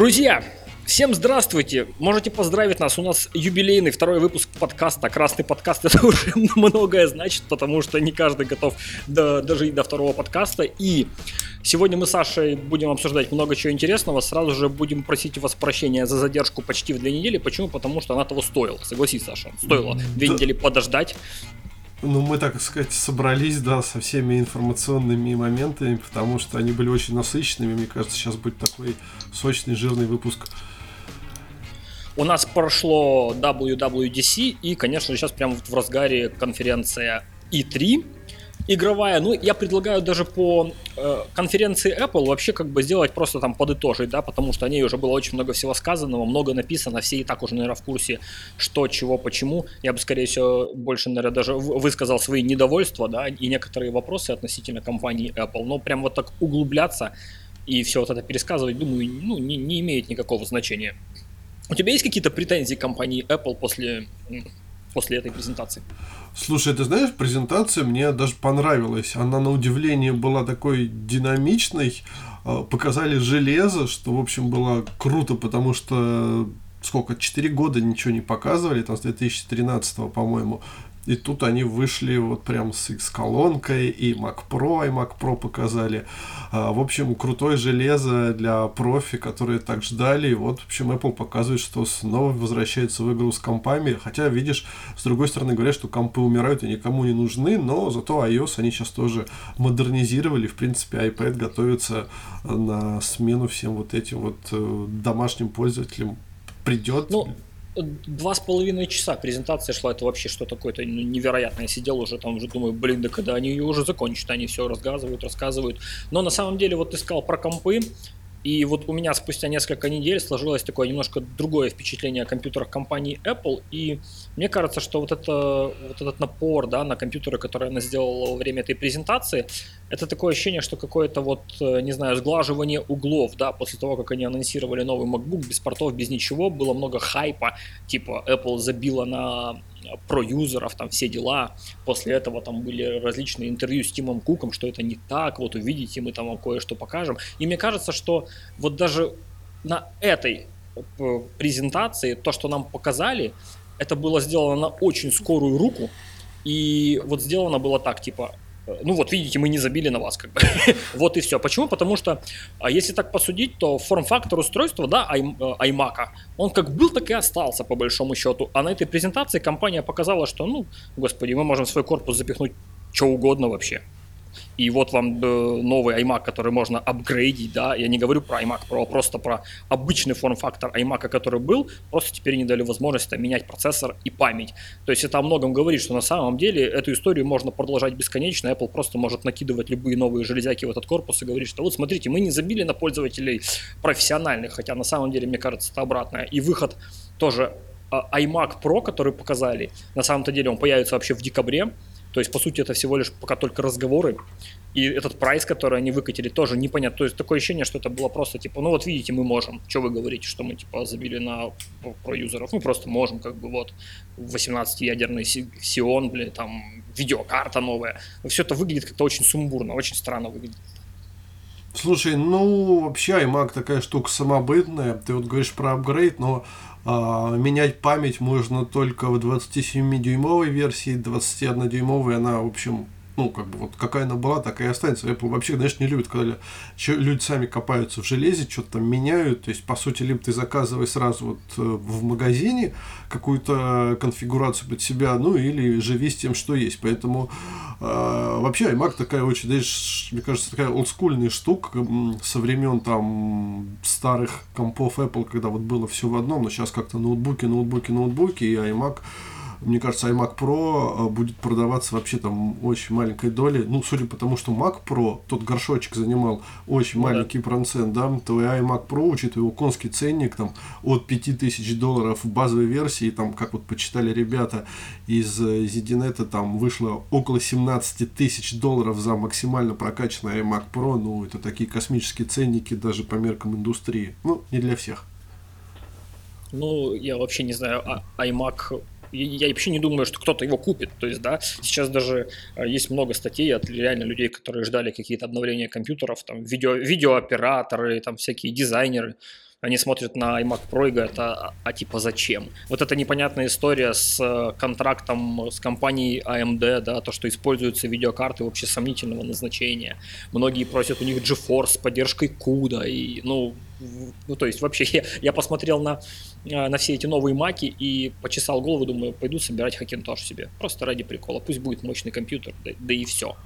Друзья, всем здравствуйте! Можете поздравить нас, у нас юбилейный второй выпуск подкаста. Красный подкаст это уже многое значит, потому что не каждый готов до, дожить до второго подкаста. И сегодня мы с Сашей будем обсуждать много чего интересного. Сразу же будем просить у вас прощения за задержку почти в две недели. Почему? Потому что она того стоила. Согласись, Саша. Стоило две недели подождать. Ну, мы, так сказать, собрались, да, со всеми информационными моментами, потому что они были очень насыщенными. Мне кажется, сейчас будет такой сочный, жирный выпуск. У нас прошло WWDC, и, конечно, сейчас прямо в разгаре конференция E3 игровая. Ну, я предлагаю даже по э, конференции Apple вообще как бы сделать просто там подытожить, да, потому что о ней уже было очень много всего сказанного, много написано, все и так уже, наверное, в курсе, что, чего, почему. Я бы, скорее всего, больше, наверное, даже высказал свои недовольства, да, и некоторые вопросы относительно компании Apple. Но прям вот так углубляться и все вот это пересказывать, думаю, ну, не, не имеет никакого значения. У тебя есть какие-то претензии к компании Apple после после этой презентации. Слушай, ты знаешь, презентация мне даже понравилась. Она на удивление была такой динамичной. А, показали железо, что, в общем, было круто, потому что сколько, 4 года ничего не показывали, там с 2013, по-моему. И тут они вышли вот прям с X-колонкой, и Mac Pro, и Mac Pro показали. А, в общем, крутое железо для профи, которые так ждали. И вот, в общем, Apple показывает, что снова возвращается в игру с компами. Хотя, видишь, с другой стороны говорят, что компы умирают и никому не нужны, но зато iOS они сейчас тоже модернизировали. В принципе, iPad готовится на смену всем вот этим вот э, домашним пользователям. Придет. Ну, два с половиной часа презентация шла, это вообще что такое-то ну, невероятное. Я сидел уже там, уже думаю, блин, да когда они ее уже закончат, они все рассказывают, рассказывают. Но на самом деле, вот ты сказал про компы, и вот у меня спустя несколько недель сложилось такое немножко другое впечатление о компьютерах компании Apple. И мне кажется, что вот, это, вот этот напор да, на компьютеры, которые она сделала во время этой презентации, это такое ощущение, что какое-то вот, э, не знаю, сглаживание углов, да, после того, как они анонсировали новый MacBook без портов, без ничего, было много хайпа, типа Apple забила на про юзеров, там все дела. После этого там были различные интервью с Тимом Куком, что это не так, вот увидите, мы там вам кое-что покажем. И мне кажется, что вот даже на этой э, презентации то, что нам показали, это было сделано на очень скорую руку. И вот сделано было так, типа, ну вот видите, мы не забили на вас, как бы. вот и все. Почему? Потому что, а если так посудить, то форм-фактор устройства, да, э, iMac, он как был, так и остался, по большому счету. А на этой презентации компания показала, что, ну, господи, мы можем в свой корпус запихнуть что угодно вообще. И вот вам э, новый iMac, который можно апгрейдить, да, я не говорю про iMac Pro, а просто про обычный форм-фактор iMac, который был, просто теперь не дали возможность менять процессор и память. То есть это о многом говорит, что на самом деле эту историю можно продолжать бесконечно, Apple просто может накидывать любые новые железяки в этот корпус и говорить, что вот смотрите, мы не забили на пользователей профессиональных, хотя на самом деле, мне кажется, это обратное. И выход тоже а, iMac Pro, который показали, на самом-то деле он появится вообще в декабре, то есть, по сути, это всего лишь пока только разговоры. И этот прайс, который они выкатили, тоже непонятно. То есть, такое ощущение, что это было просто типа, ну вот видите, мы можем. Что вы говорите, что мы типа забили на про юзеров? Мы просто можем, как бы вот 18-ядерный Сион, блин, там видеокарта новая. Все это выглядит как-то очень сумбурно, очень странно выглядит. Слушай, ну вообще iMac такая штука самобытная. Ты вот говоришь про апгрейд, но менять память можно только в 27-дюймовой версии, 21-дюймовой она, в общем, ну, как бы вот какая она была, такая и останется. Apple вообще, знаешь, не любит, когда люди сами копаются в железе, что-то там меняют. То есть, по сути, либо ты заказывай сразу вот э, в магазине какую-то конфигурацию под себя, ну, или живи с тем, что есть. Поэтому э, вообще iMac такая очень, знаешь, мне кажется, такая олдскульная штука со времен там старых компов Apple, когда вот было все в одном, но сейчас как-то ноутбуки, ноутбуки, ноутбуки, и iMac мне кажется, iMac Pro э, будет продаваться вообще там очень маленькой долей. Ну, судя по тому, что Mac Pro, тот горшочек занимал очень ну, маленький да. процент, да, то и iMac Pro, учитывая его конский ценник, там, от 5000 долларов в базовой версии, там, как вот почитали ребята из Zedinet, там, вышло около 17 тысяч долларов за максимально прокачанный iMac Pro, ну, это такие космические ценники даже по меркам индустрии. Ну, не для всех. Ну, я вообще не знаю, а iMac я вообще не думаю, что кто-то его купит. То есть, да, сейчас даже э, есть много статей от реально людей, которые ждали какие-то обновления компьютеров, там, видео, видеооператоры, там, всякие дизайнеры. Они смотрят на iMac Pro и говорят, а, а, типа зачем? Вот эта непонятная история с э, контрактом с компанией AMD, да, то, что используются видеокарты вообще сомнительного назначения. Многие просят у них GeForce с поддержкой CUDA, и, ну, ну, то есть вообще я, я посмотрел на, э, на все эти новые маки и почесал голову, думаю, пойду собирать Hackintosh себе. Просто ради прикола. Пусть будет мощный компьютер, да, да и все.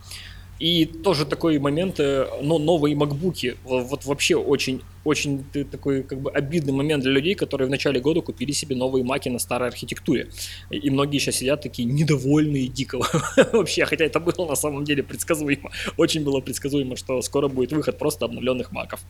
И тоже такой момент, э, но новые макбуки, вот вообще очень, очень такой как бы обидный момент для людей, которые в начале года купили себе новые маки на старой архитектуре. И многие сейчас сидят такие недовольные дико вообще, хотя это было на самом деле предсказуемо. Очень было предсказуемо, что скоро будет выход просто обновленных маков.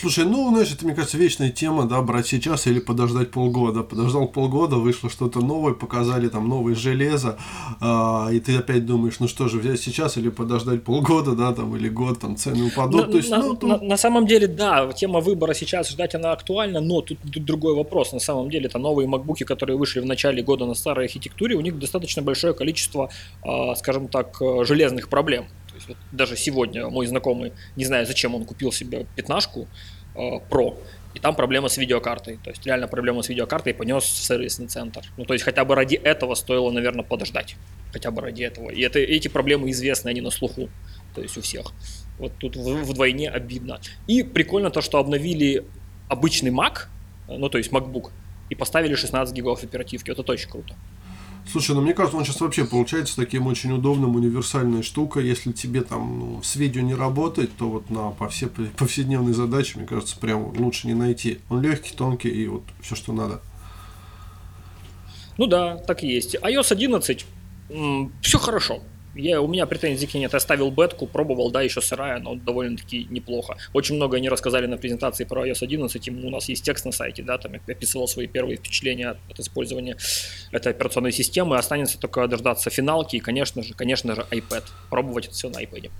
Слушай, ну, знаешь, это, мне кажется, вечная тема, да, брать сейчас или подождать полгода. Подождал полгода, вышло что-то новое, показали там новое железо, э, и ты опять думаешь, ну что же, взять сейчас или подождать полгода, да, там, или год, там, цены упадут. На, То есть, на, ну, тут... на, на самом деле, да, тема выбора сейчас ждать она актуальна, но тут, тут другой вопрос. На самом деле, это новые макбуки, которые вышли в начале года на старой архитектуре, у них достаточно большое количество, э, скажем так, э, железных проблем есть вот даже сегодня мой знакомый, не знаю зачем он купил себе пятнашку э, Pro, и там проблема с видеокартой. То есть реально проблема с видеокартой понес в сервисный центр. Ну то есть хотя бы ради этого стоило, наверное, подождать. Хотя бы ради этого. И это, эти проблемы известны, они на слуху. То есть у всех. Вот тут вдвойне обидно. И прикольно то, что обновили обычный Mac, ну то есть MacBook, и поставили 16 гигов оперативки. Это очень круто. Слушай, ну мне кажется, он сейчас вообще получается таким очень удобным, универсальной штукой. Если тебе там ну, с видео не работать, то вот на по все повседневные задачи, мне кажется, прям лучше не найти. Он легкий, тонкий и вот все, что надо. Ну да, так и есть. iOS 11, все хорошо. Я, у меня претензий к ней нет. Я ставил бетку, пробовал, да, еще сырая, но довольно-таки неплохо. Очень много они рассказали на презентации про iOS 11. И у нас есть текст на сайте, да, там я описывал свои первые впечатления от использования этой операционной системы. Останется только дождаться финалки и, конечно же, конечно же, iPad. Пробовать это все на iPad.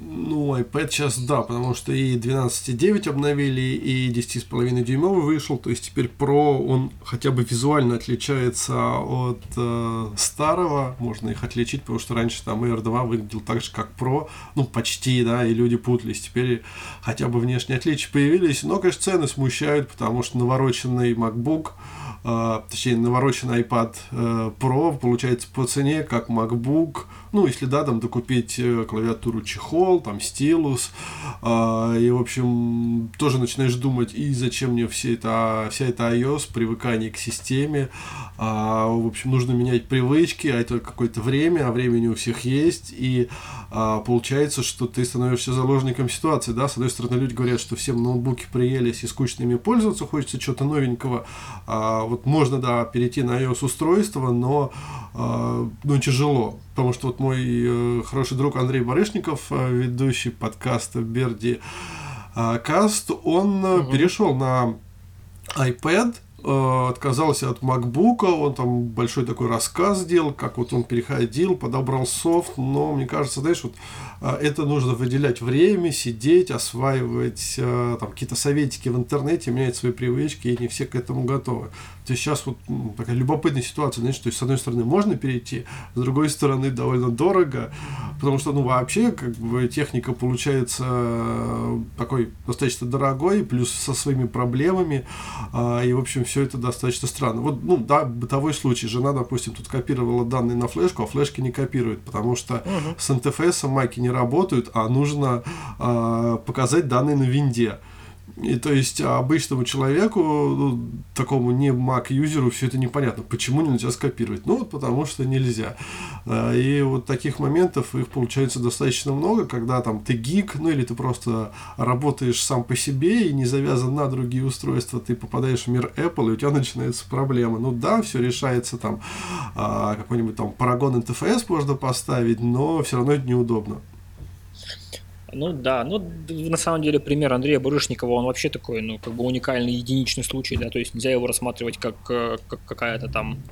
Ну, iPad сейчас да, потому что и 12.9 обновили, и 10,5 дюймовый вышел, то есть теперь Pro, он хотя бы визуально отличается от э, старого, можно их отличить, потому что раньше там Air 2 выглядел так же, как Pro, ну, почти, да, и люди путались, теперь хотя бы внешние отличия появились, но, конечно, цены смущают, потому что навороченный MacBook, э, точнее, навороченный iPad э, Pro получается по цене, как MacBook, ну, если да, там докупить э, клавиатуру чехол, там стилус, э, и, в общем, тоже начинаешь думать, и зачем мне все это, вся эта iOS, привыкание к системе, э, в общем, нужно менять привычки, а это какое-то время, а времени у всех есть, и э, получается, что ты становишься заложником ситуации, да, с одной стороны, люди говорят, что всем ноутбуки приелись и скучно ими пользоваться, хочется чего-то новенького, а вот можно, да, перейти на iOS устройство, но, э, ну, тяжело, потому что вот мой э, хороший друг Андрей Барышников, э, ведущий подкаста Берди э, Каст, он угу. перешел на iPad, отказался от MacBook, он там большой такой рассказ сделал, как вот он переходил, подобрал софт, но мне кажется, знаешь, вот это нужно выделять время, сидеть, осваивать там какие-то советики в интернете, менять свои привычки, и не все к этому готовы. То есть сейчас вот такая любопытная ситуация, знаешь, то есть с одной стороны можно перейти, с другой стороны довольно дорого, потому что, ну, вообще, как бы, техника получается э, такой достаточно дорогой, плюс со своими проблемами, а, и, в общем, все это достаточно странно. Вот, ну, да, бытовой случай, жена, допустим, тут копировала данные на флешку, а флешки не копируют, потому что uh-huh. с NTFS майки не не работают, а нужно э, показать данные на винде. И то есть обычному человеку, ну, такому не Mac-юзеру, все это непонятно. Почему нельзя скопировать? Ну, вот потому что нельзя. А, и вот таких моментов их получается достаточно много, когда там ты гик, ну или ты просто работаешь сам по себе и не завязан на другие устройства, ты попадаешь в мир Apple, и у тебя начинаются проблемы. Ну да, все решается там, а, какой-нибудь там Paragon NTFS можно поставить, но все равно это неудобно. Ну да, ну на самом деле пример Андрея Барышникова, он вообще такой, ну как бы уникальный единичный случай, да, то есть нельзя его рассматривать как, э, как какая-то там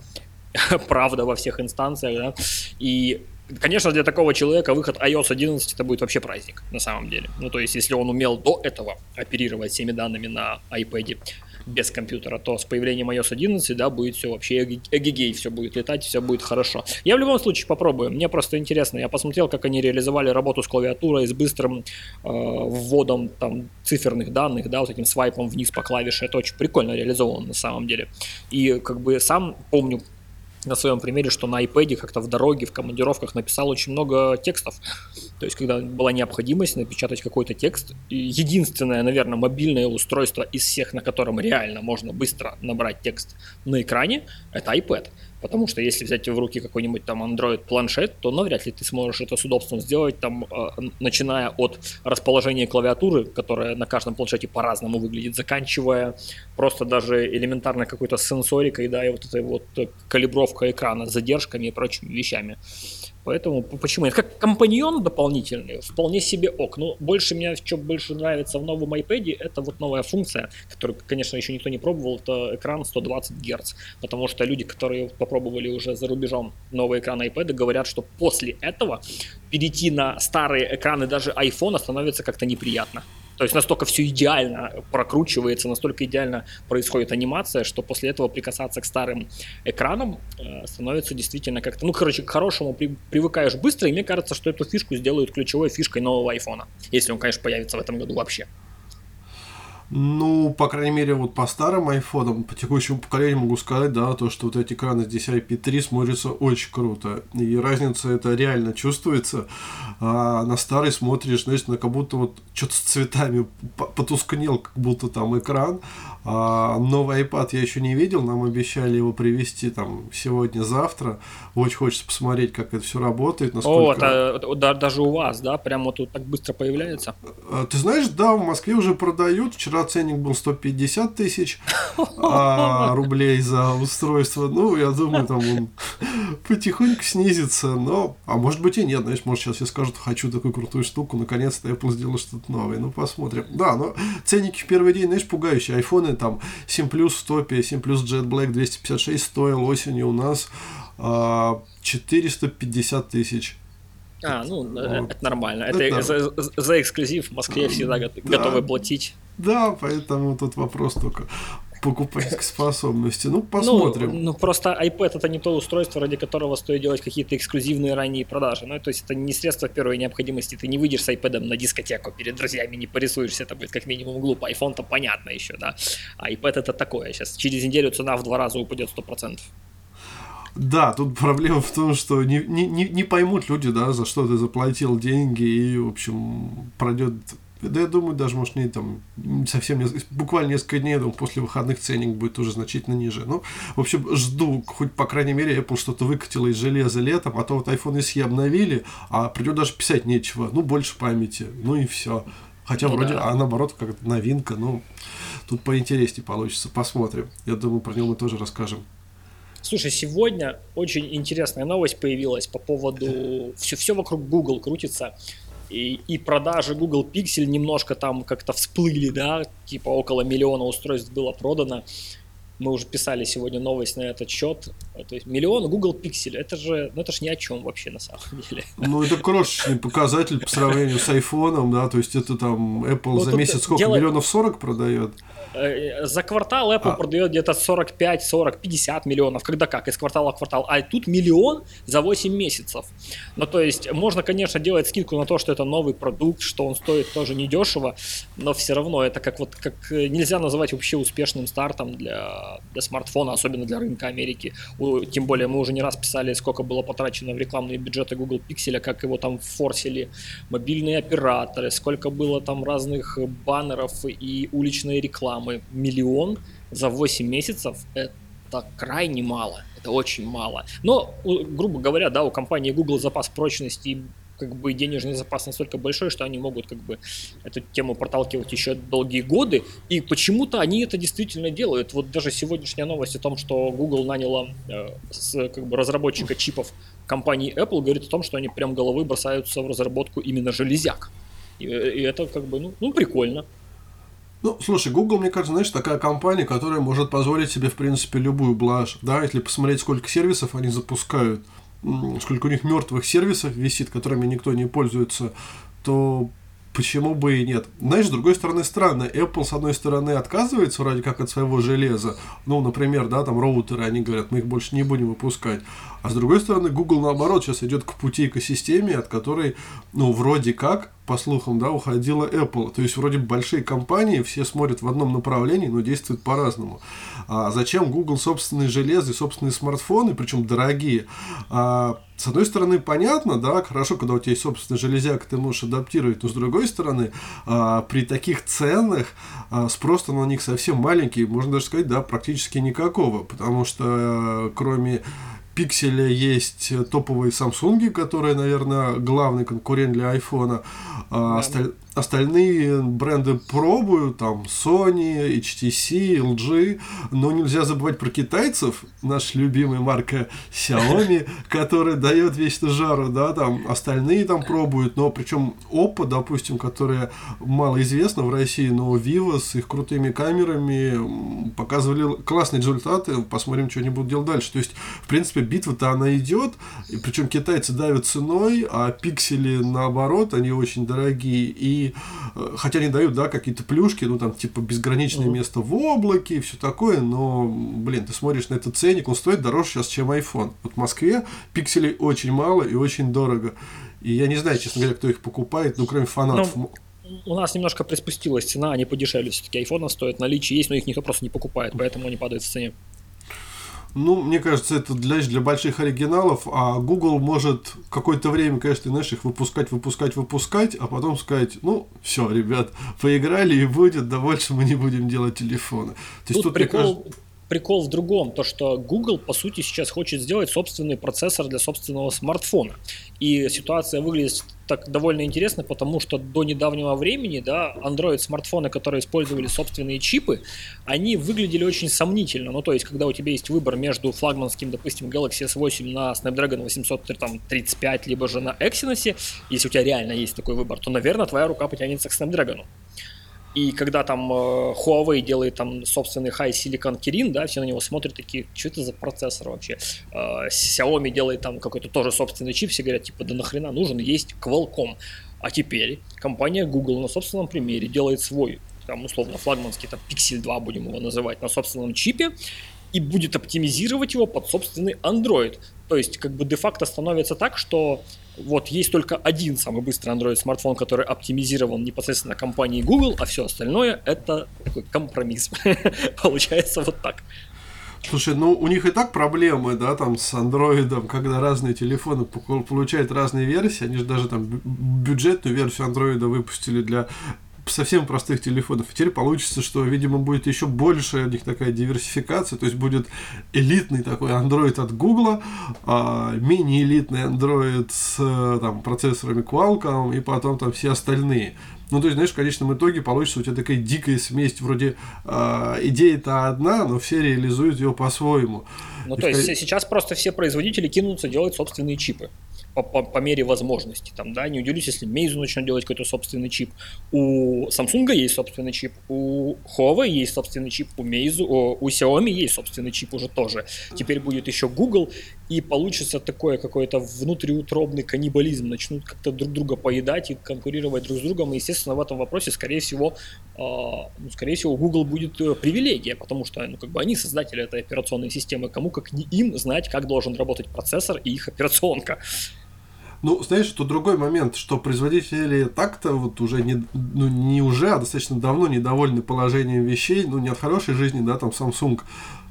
правда во всех инстанциях, да, и Конечно, для такого человека выход iOS 11 это будет вообще праздник, на самом деле. Ну, то есть, если он умел до этого оперировать всеми данными на iPad, без компьютера, то с появлением iOS 11, да, будет все вообще эгегей, все будет летать, все будет хорошо. Я в любом случае попробую, мне просто интересно, я посмотрел, как они реализовали работу с клавиатурой, с быстрым э, вводом там циферных данных, да, вот этим свайпом вниз по клавише, это очень прикольно реализовано на самом деле. И как бы сам помню на своем примере, что на iPad как-то в дороге, в командировках написал очень много текстов. То есть, когда была необходимость напечатать какой-то текст, единственное, наверное, мобильное устройство из всех, на котором реально можно быстро набрать текст на экране, это iPad. Потому что если взять в руки какой-нибудь там Android планшет, то навряд ли ты сможешь это с удобством сделать, там, э, начиная от расположения клавиатуры, которая на каждом планшете по-разному выглядит, заканчивая просто даже элементарно какой-то сенсорикой, да, и вот этой вот калибровка экрана, задержками и прочими вещами. Поэтому почему? Это как компаньон дополнительный, вполне себе ок. Но больше мне, что больше нравится в новом iPad, это вот новая функция, которую, конечно, еще никто не пробовал, это экран 120 Гц. Потому что люди, которые попробовали уже за рубежом новый экран iPad, говорят, что после этого перейти на старые экраны даже iPhone становится как-то неприятно. То есть настолько все идеально прокручивается, настолько идеально происходит анимация, что после этого прикасаться к старым экранам э, становится действительно как-то, ну, короче, к хорошему при, привыкаешь быстро, и мне кажется, что эту фишку сделают ключевой фишкой нового айфона, если он, конечно, появится в этом году вообще. Ну, по крайней мере, вот по старым айфонам, по текущему поколению могу сказать, да, то, что вот эти экраны здесь IP3 смотрятся очень круто. И разница это реально чувствуется. А на старый смотришь, знаешь, на как будто вот что-то с цветами потускнел, как будто там экран. А новый iPad я еще не видел, нам обещали его привезти там сегодня-завтра. Очень хочется посмотреть, как это все работает. Насколько... О, это, даже у вас, да, прямо вот тут так быстро появляется? А, ты знаешь, да, в Москве уже продают. Вчера ценник был 150 тысяч а, рублей за устройство. Ну, я думаю, там он потихоньку снизится. Но, а может быть и нет. Знаешь, может сейчас я скажу, хочу такую крутую штуку. Наконец-то Apple сделал что-то новое. Ну, посмотрим. Да, но ценники в первый день, знаешь, пугающие. Айфоны там 7 Plus в топе, 7 Plus Jet Black 256 стоил осенью у нас а, 450 тысяч. А, ну, э, вот. это нормально. Это, это за, за эксклюзив в Москве всегда да. готовы платить. Да, поэтому тут вопрос только покупательской способности. Ну, посмотрим. Ну, ну, просто iPad это не то устройство, ради которого стоит делать какие-то эксклюзивные ранние продажи. Ну, то есть это не средство первой необходимости. Ты не выйдешь с iPad на дискотеку перед друзьями, не порисуешься, это будет как минимум глупо. iPhone-то понятно еще, да. А iPad это такое. Сейчас через неделю цена в два раза упадет 100%. Да, тут проблема в том, что не, не, не поймут люди, да, за что ты заплатил деньги, и, в общем, пройдет да я думаю, даже, может, не там совсем не, буквально несколько дней, думаю, после выходных ценник будет уже значительно ниже. Ну, в общем, жду, хоть, по крайней мере, Apple что-то выкатила из железа летом, а то вот iPhone SE обновили, а придет даже писать нечего. Ну, больше памяти, ну и все. Хотя ну, вроде, да. а наоборот, как новинка, ну, тут поинтереснее получится. Посмотрим. Я думаю, про него мы тоже расскажем. Слушай, сегодня очень интересная новость появилась по поводу... Все, все вокруг Google крутится. И, и продажи Google Pixel немножко там как-то всплыли, да, типа около миллиона устройств было продано. Мы уже писали сегодня новость на этот счет. То есть миллион Google Pixel, это же, ну это же ни о чем вообще на самом деле. Ну это крошечный показатель по сравнению с iPhone, да, то есть это там Apple ну, за месяц сколько, дело... миллионов 40 продает? Э, за квартал Apple а. продает где-то 45, 40, 50 миллионов, когда как, из квартала в квартал. А тут миллион за 8 месяцев. Ну, то есть, можно, конечно, делать скидку на то, что это новый продукт, что он стоит тоже недешево, но все равно это как вот, как э, нельзя называть вообще успешным стартом для, для смартфона, особенно для рынка Америки. Тем более, мы уже не раз писали, сколько было потрачено в рекламные бюджеты Google Pixel, как его там форсили мобильные операторы, сколько было там разных баннеров и уличной рекламы самый миллион за 8 месяцев это крайне мало, это очень мало. Но, грубо говоря, да, у компании Google запас прочности как бы денежный запас настолько большой, что они могут как бы эту тему проталкивать еще долгие годы, и почему-то они это действительно делают. Вот даже сегодняшняя новость о том, что Google наняла э, с, как бы разработчика чипов компании Apple, говорит о том, что они прям головой бросаются в разработку именно железяк. И, и это как бы, ну, ну прикольно. Ну, слушай, Google, мне кажется, знаешь, такая компания, которая может позволить себе, в принципе, любую блажь. Да, если посмотреть, сколько сервисов они запускают, сколько у них мертвых сервисов висит, которыми никто не пользуется, то почему бы и нет. Знаешь, с другой стороны, странно, Apple, с одной стороны, отказывается вроде как от своего железа, ну, например, да, там роутеры, они говорят, мы их больше не будем выпускать, а с другой стороны, Google, наоборот, сейчас идет к пути экосистеме, от которой, ну, вроде как, по слухам, да, уходила Apple. То есть, вроде большие компании, все смотрят в одном направлении, но действуют по-разному. А зачем Google собственные железы, собственные смартфоны, причем дорогие? А, с одной стороны, понятно, да, хорошо, когда у тебя есть собственный железяк, ты можешь адаптировать, но с другой стороны, а, при таких ценах а, спрос на них совсем маленький, можно даже сказать, да, практически никакого, потому что а, кроме пикселя есть топовые Samsung, которые, наверное, главный конкурент для айфона. А, осталь... Остальные бренды пробуют, там Sony, HTC, LG, но нельзя забывать про китайцев, наша любимая марка Xiaomi, которая дает вечно жару, да, там остальные там пробуют, но причем Oppo, допустим, которая мало известна в России, но Vivo с их крутыми камерами показывали классные результаты, посмотрим, что они будут делать дальше. То есть, в принципе, битва-то она идет, и причем китайцы давят ценой, а пиксели наоборот, они очень дорогие, и Э, хотя они дают, да, какие-то плюшки, ну, там, типа, безграничное mm-hmm. место в облаке и все такое, но, блин, ты смотришь на этот ценник, он стоит дороже сейчас, чем iPhone. Вот в Москве пикселей очень мало и очень дорого. И я не знаю, честно говоря, кто их покупает, ну, кроме фанатов. Ну, у нас немножко приспустилась цена, они подешевле все-таки. Айфона стоят, наличие есть, но их никто просто не покупает, поэтому они падают в цене. Ну, мне кажется, это для, для больших оригиналов, а Google может какое-то время, конечно, знаешь, их выпускать, выпускать, выпускать, а потом сказать, ну, все, ребят, поиграли и будет, да больше мы не будем делать телефоны. То есть тут, тут прикол, кажется прикол в другом, то что Google по сути сейчас хочет сделать собственный процессор для собственного смартфона. И ситуация выглядит так довольно интересно, потому что до недавнего времени, да, Android смартфоны, которые использовали собственные чипы, они выглядели очень сомнительно. Ну, то есть, когда у тебя есть выбор между флагманским, допустим, Galaxy S8 на Snapdragon 835, либо же на Exynos, если у тебя реально есть такой выбор, то, наверное, твоя рука потянется к Snapdragon. И когда там э, Huawei делает там собственный High Silicon Kirin, да, все на него смотрят такие, что это за процессор вообще? Э, Xiaomi делает там какой-то тоже собственный чип, все говорят, типа, да нахрена нужен, есть Qualcomm. А теперь компания Google на собственном примере делает свой, там, условно, флагманский, там, Pixel 2 будем его называть, на собственном чипе, и будет оптимизировать его под собственный Android. То есть, как бы де-факто становится так, что вот есть только один самый быстрый Android смартфон, который оптимизирован непосредственно компанией Google, а все остальное это такой компромисс. Получается вот так. Слушай, ну у них и так проблемы, да, там с андроидом, когда разные телефоны получают разные версии, они же даже там бюджетную версию андроида выпустили для совсем простых телефонов. И теперь получится, что, видимо, будет еще больше у них такая диверсификация, то есть будет элитный такой Android от Google, а, мини-элитный Android с там, процессорами Qualcomm и потом там все остальные. Ну, то есть, знаешь, в конечном итоге получится у тебя такая дикая смесь, вроде э, идея-то одна, но все реализуют ее по-своему. Ну, и то есть, в... сейчас просто все производители кинутся делать собственные чипы по, по, по мере возможности. Там, да, не удивлюсь, если Meizu начнет делать какой-то собственный чип. У Samsung есть собственный чип, у Huawei есть собственный чип, у Meizu, о, у Xiaomi есть собственный чип уже тоже. Теперь будет еще Google, и получится такое какой-то внутриутробный каннибализм. Начнут как-то друг друга поедать и конкурировать друг с другом. И, естественно, в этом вопросе, скорее всего, э, ну, скорее всего, Google будет э, привилегия, потому что ну, как бы они создатели этой операционной системы. Кому как не им знать, как должен работать процессор и их операционка. Ну, знаешь, тут другой момент, что производители так-то вот уже не, ну, не уже, а достаточно давно недовольны положением вещей, ну, не от хорошей жизни, да, там Samsung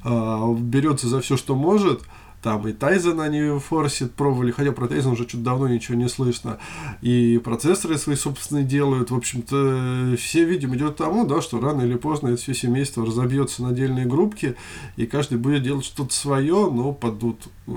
э, берется за все, что может, там и Тайзен они форсит, пробовали, хотя про Тайзен уже что-то давно ничего не слышно. И процессоры свои собственные делают. В общем-то, все, видим, идет к тому, да, что рано или поздно это все семейство разобьется на отдельные группки, и каждый будет делать что-то свое, но под вот, э,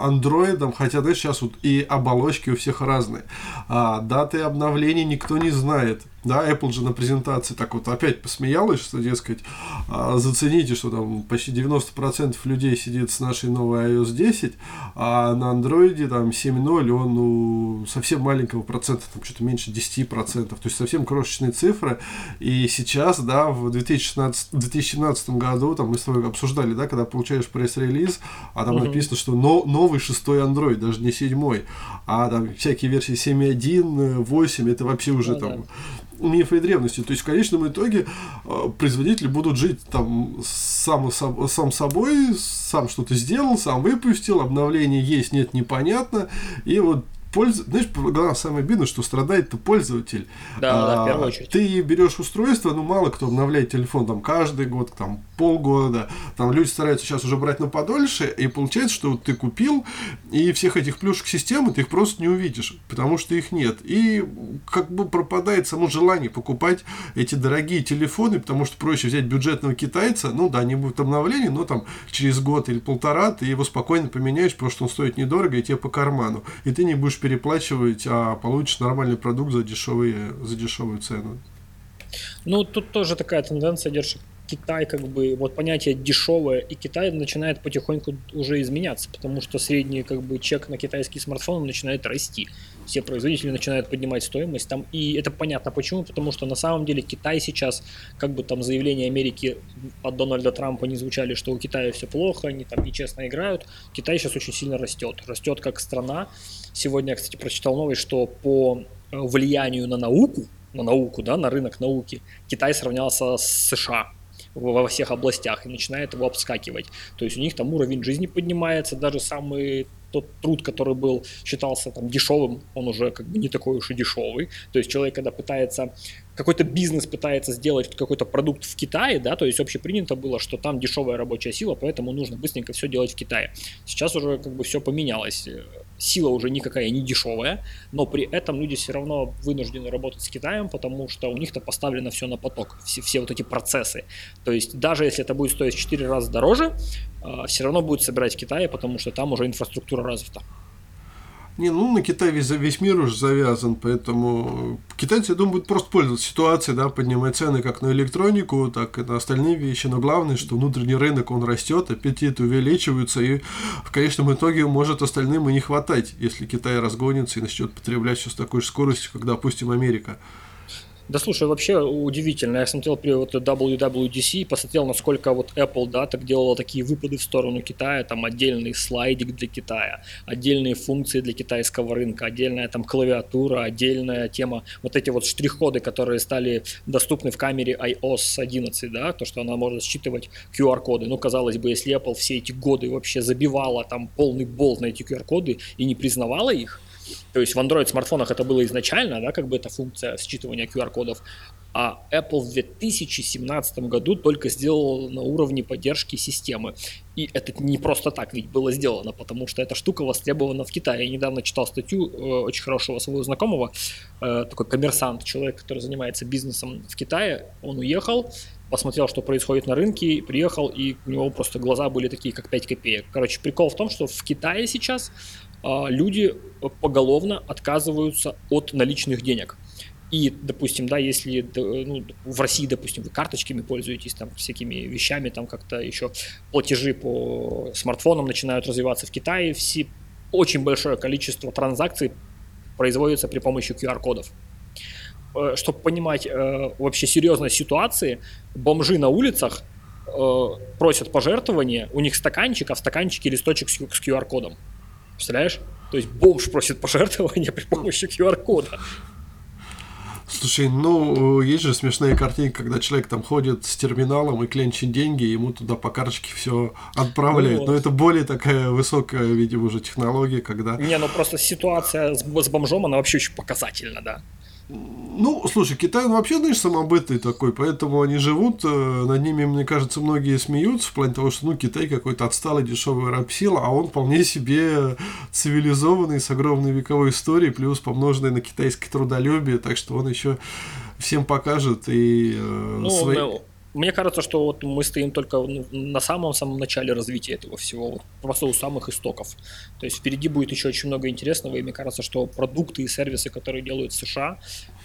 андроидом, хотя, знаешь, сейчас вот и оболочки у всех разные. А даты обновлений никто не знает. Да, Apple же на презентации так вот опять посмеялась, что, дескать, а, зацените, что там почти 90% людей сидит с нашей новой iOS 10, а на андроиде там 7.0 он ну, совсем маленького процента, там что-то меньше 10%, то есть совсем крошечные цифры, и сейчас, да, в 2016, 2017 году, там мы с тобой обсуждали, да, когда получаешь пресс-релиз, а там угу. написано, что но, новый шестой Android, даже не седьмой, а там всякие версии 7.1, 8, это вообще уже ну, там да. Мифы и древности. То есть в конечном итоге э, производители будут жить там сам, сам, сам собой, сам что-то сделал, сам выпустил, обновление есть, нет, непонятно, и вот польз... Знаешь, главное, самое обидное, что страдает-то пользователь. Да, а, да, в первую очередь. Ты берешь устройство, ну, мало кто обновляет телефон там каждый год, там полгода. Там люди стараются сейчас уже брать на подольше, и получается, что вот ты купил, и всех этих плюшек системы ты их просто не увидишь, потому что их нет. И как бы пропадает само желание покупать эти дорогие телефоны, потому что проще взять бюджетного китайца, ну да, не будет обновлений, но там через год или полтора ты его спокойно поменяешь, потому что он стоит недорого и тебе по карману. И ты не будешь переплачивать, а получишь нормальный продукт за, дешевые, за дешевую цену. Ну, тут тоже такая тенденция держит Китай, как бы, вот понятие дешевое, и Китай начинает потихоньку уже изменяться, потому что средний, как бы, чек на китайский смартфон начинает расти. Все производители начинают поднимать стоимость там, и это понятно почему, потому что на самом деле Китай сейчас, как бы там заявления Америки от Дональда Трампа не звучали, что у Китая все плохо, они там нечестно играют, Китай сейчас очень сильно растет, растет как страна. Сегодня я, кстати, прочитал новость, что по э, влиянию на науку, на науку, да, на рынок науки, Китай сравнялся с США во всех областях и начинает его обскакивать. То есть у них там уровень жизни поднимается, даже самый тот труд, который был, считался там дешевым, он уже как бы не такой уж и дешевый. То есть человек, когда пытается какой-то бизнес пытается сделать какой-то продукт в Китае, да, то есть общепринято было, что там дешевая рабочая сила, поэтому нужно быстренько все делать в Китае. Сейчас уже как бы все поменялось. Сила уже никакая не дешевая, но при этом люди все равно вынуждены работать с Китаем, потому что у них-то поставлено все на поток, все, все вот эти процессы. То есть даже если это будет стоить в 4 раза дороже, а, все равно будет собирать в Китае, потому что там уже инфраструктура развита. Не, ну на Китай весь, весь мир уже завязан, поэтому китайцы, я думаю, будут просто пользоваться ситуацией, да, поднимать цены как на электронику, так и на остальные вещи. Но главное, что внутренний рынок, он растет, аппетиты увеличиваются, и в конечном итоге может остальным и не хватать, если Китай разгонится и начнет потреблять все с такой же скоростью, как, допустим, Америка. Да слушай, вообще удивительно. Я смотрел при вот WWDC, посмотрел, насколько вот Apple, да, так делала такие выпады в сторону Китая, там отдельный слайдик для Китая, отдельные функции для китайского рынка, отдельная там клавиатура, отдельная тема, вот эти вот штрих-коды, которые стали доступны в камере iOS 11, да, то, что она может считывать QR-коды. Ну, казалось бы, если Apple все эти годы вообще забивала там полный болт на эти QR-коды и не признавала их, то есть в Android смартфонах это было изначально, да, как бы эта функция считывания QR-кодов, а Apple в 2017 году только сделал на уровне поддержки системы. И это не просто так ведь было сделано, потому что эта штука востребована в Китае. Я недавно читал статью э, очень хорошего своего знакомого, э, такой коммерсант, человек, который занимается бизнесом в Китае. Он уехал, посмотрел, что происходит на рынке, приехал, и у него просто глаза были такие, как 5 копеек. Короче, прикол в том, что в Китае сейчас люди поголовно отказываются от наличных денег. И, допустим, да, если ну, в России, допустим, вы карточками пользуетесь, там, всякими вещами, там как-то еще платежи по смартфонам начинают развиваться в Китае, все, очень большое количество транзакций производится при помощи QR-кодов. Э, Чтобы понимать э, вообще серьезность ситуации, бомжи на улицах э, просят пожертвования, у них стаканчик, а в стаканчике листочек с QR-кодом. Представляешь? То есть бомж просит пожертвования при помощи QR-кода. Слушай, ну, есть же смешные картинки, когда человек там ходит с терминалом и клянчит деньги, и ему туда по карточке все отправляют. Вот. Но это более такая высокая, видимо, уже технология, когда... Не, ну просто ситуация с, с бомжом, она вообще очень показательна, да. Ну, слушай, Китай он вообще, знаешь, самобытный такой, поэтому они живут, э, над ними, мне кажется, многие смеются в плане того, что, ну, Китай какой-то отсталый дешевый рабсила, а он вполне себе цивилизованный, с огромной вековой историей, плюс помноженный на китайское трудолюбие, так что он еще всем покажет и э, ну, свои... Ну, мне кажется, что вот мы стоим только на самом-самом начале развития этого всего, вот просто у самых истоков. То есть впереди будет еще очень много интересного, и мне кажется, что продукты и сервисы, которые делают США,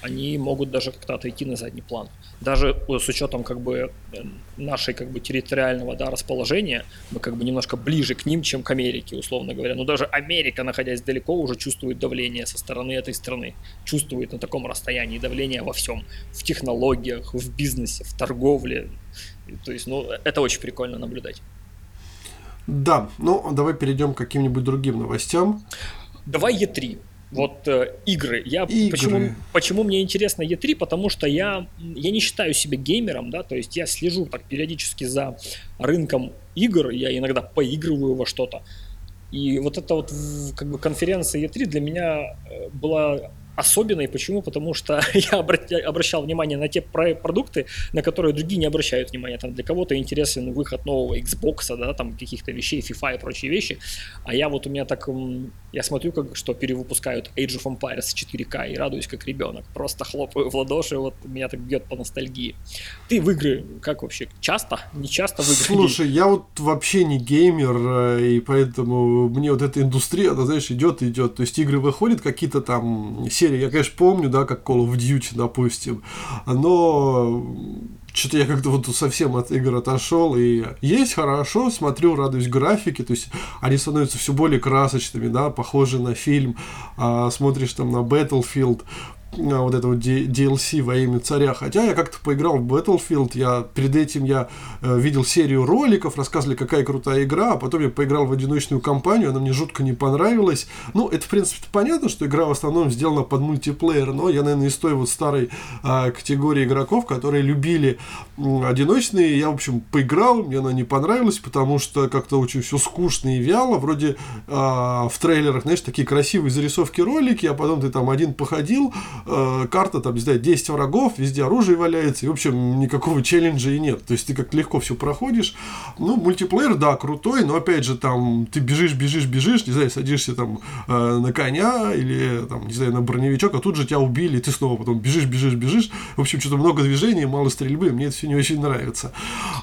они могут даже как-то отойти на задний план. Даже э, с учетом как бы э, нашей как бы территориального да, расположения, мы как бы немножко ближе к ним, чем к Америке, условно говоря. Но даже Америка, находясь далеко, уже чувствует давление со стороны этой страны. Чувствует на таком расстоянии давление во всем. В технологиях, в бизнесе, в торговле. То есть, ну, это очень прикольно наблюдать. Да, ну давай перейдем к каким-нибудь другим новостям. Давай Е3. Вот э, игры. Я игры. Почему, почему мне интересно E3? Потому что я, я не считаю себя геймером, да, то есть я слежу так периодически за рынком игр, я иногда поигрываю во что-то. И вот эта вот как бы конференция E3 для меня э, была особенной. Почему? Потому что я обращал внимание на те продукты, на которые другие не обращают внимания. Там для кого-то интересен выход нового Xbox, да, там каких-то вещей, FIFA и прочие вещи. А я вот у меня так, я смотрю, как, что перевыпускают Age of Empires 4K и радуюсь как ребенок. Просто хлопаю в ладоши, вот меня так бьет по ностальгии. Ты в игры как вообще? Часто? Не часто в игры? Слушай, я вот вообще не геймер, э, и поэтому мне вот эта индустрия, она, знаешь, идет и идет. То есть игры выходят какие-то там серии, я, конечно, помню, да, как Call of Duty, допустим, но что-то я как-то вот совсем от игр отошел, и есть хорошо, смотрю, радуюсь графике, то есть они становятся все более красочными, да, похожи на фильм, а, смотришь там на Battlefield, вот этого DLC во имя царя. Хотя я как-то поиграл в Battlefield, я перед этим я э, видел серию роликов, рассказывали, какая крутая игра, а потом я поиграл в одиночную кампанию, она мне жутко не понравилась. Ну, это, в принципе, понятно, что игра в основном сделана под мультиплеер, но я, наверное, из той вот старой э, категории игроков, которые любили э, одиночные. Я, в общем, поиграл, мне она не понравилась, потому что как-то очень все скучно и вяло. Вроде э, в трейлерах, знаешь, такие красивые зарисовки ролики, а потом ты там один походил, э, карта, там, не знаю, 10 врагов, везде оружие валяется, и, в общем, никакого челленджа и нет. То есть, ты как легко все проходишь. Ну, мультиплеер, да, крутой, но, опять же, там, ты бежишь, бежишь, бежишь, не знаю, садишься там э, на коня или, там, не знаю, на броневичок, а тут же тебя убили, и ты снова потом бежишь, бежишь, бежишь. В общем, что-то много движений, мало стрельбы, мне это все не очень нравится.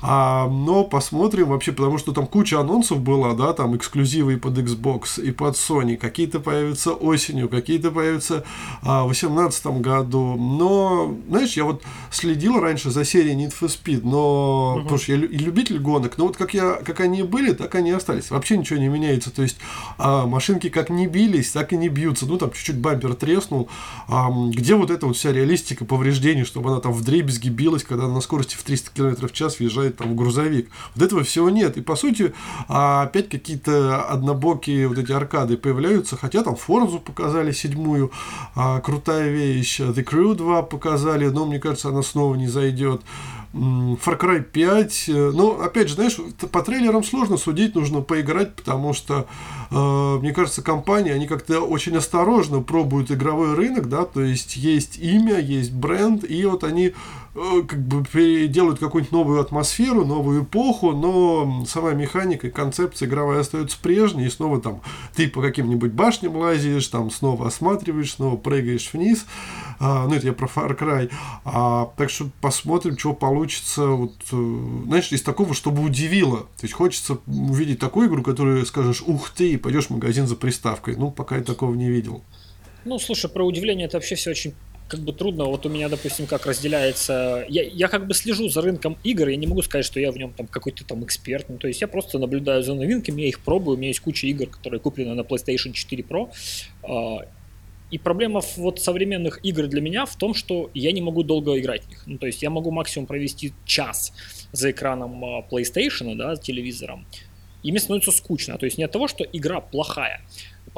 А, но посмотрим вообще, потому что там куча анонсов была, да, там эксклюзивы и под Xbox, и под Sony, какие-то появятся осенью, какие-то появятся а, 18 2017 году. Но, знаешь, я вот следил раньше за серией Need for Speed, но угу. потому что я и любитель гонок, но вот как, я, как они были, так они и остались. Вообще ничего не меняется. То есть а, машинки как не бились, так и не бьются. Ну, там чуть-чуть бампер треснул. А, где вот эта вот вся реалистика повреждений, чтобы она там в дребезги билась, когда она на скорости в 300 км в час въезжает там в грузовик. Вот этого всего нет. И по сути, а, опять какие-то однобокие вот эти аркады появляются, хотя там Форзу показали седьмую, а, крутая вещь. The Crew 2 показали, но мне кажется, она снова не зайдет. Far Cry 5. Э, ну, опять же, знаешь, по трейлерам сложно судить, нужно поиграть, потому что, э, мне кажется, компании, они как-то очень осторожно пробуют игровой рынок, да, то есть есть имя, есть бренд, и вот они Э, как бы делают какую-нибудь новую атмосферу, новую эпоху, но сама механика и концепция игровая остается прежней, и снова там ты по каким-нибудь башням лазишь, там снова осматриваешь, снова прыгаешь вниз. А, ну, это я про Far Cry. А, так что посмотрим, что получится. Вот, э, знаешь, из такого, чтобы удивило. То есть хочется увидеть такую игру, которую скажешь, ух ты, и пойдешь в магазин за приставкой. Ну, пока я такого не видел. Ну, слушай, про удивление это вообще все очень как бы трудно. Вот у меня, допустим, как разделяется... Я, я как бы слежу за рынком игр, я не могу сказать, что я в нем там какой-то там эксперт. Ну, то есть я просто наблюдаю за новинками, я их пробую. У меня есть куча игр, которые куплены на PlayStation 4 Pro. И проблема вот современных игр для меня в том, что я не могу долго играть в них. Ну, то есть я могу максимум провести час за экраном а, PlayStation, да, телевизором, и мне становится скучно. То есть не от того, что игра плохая,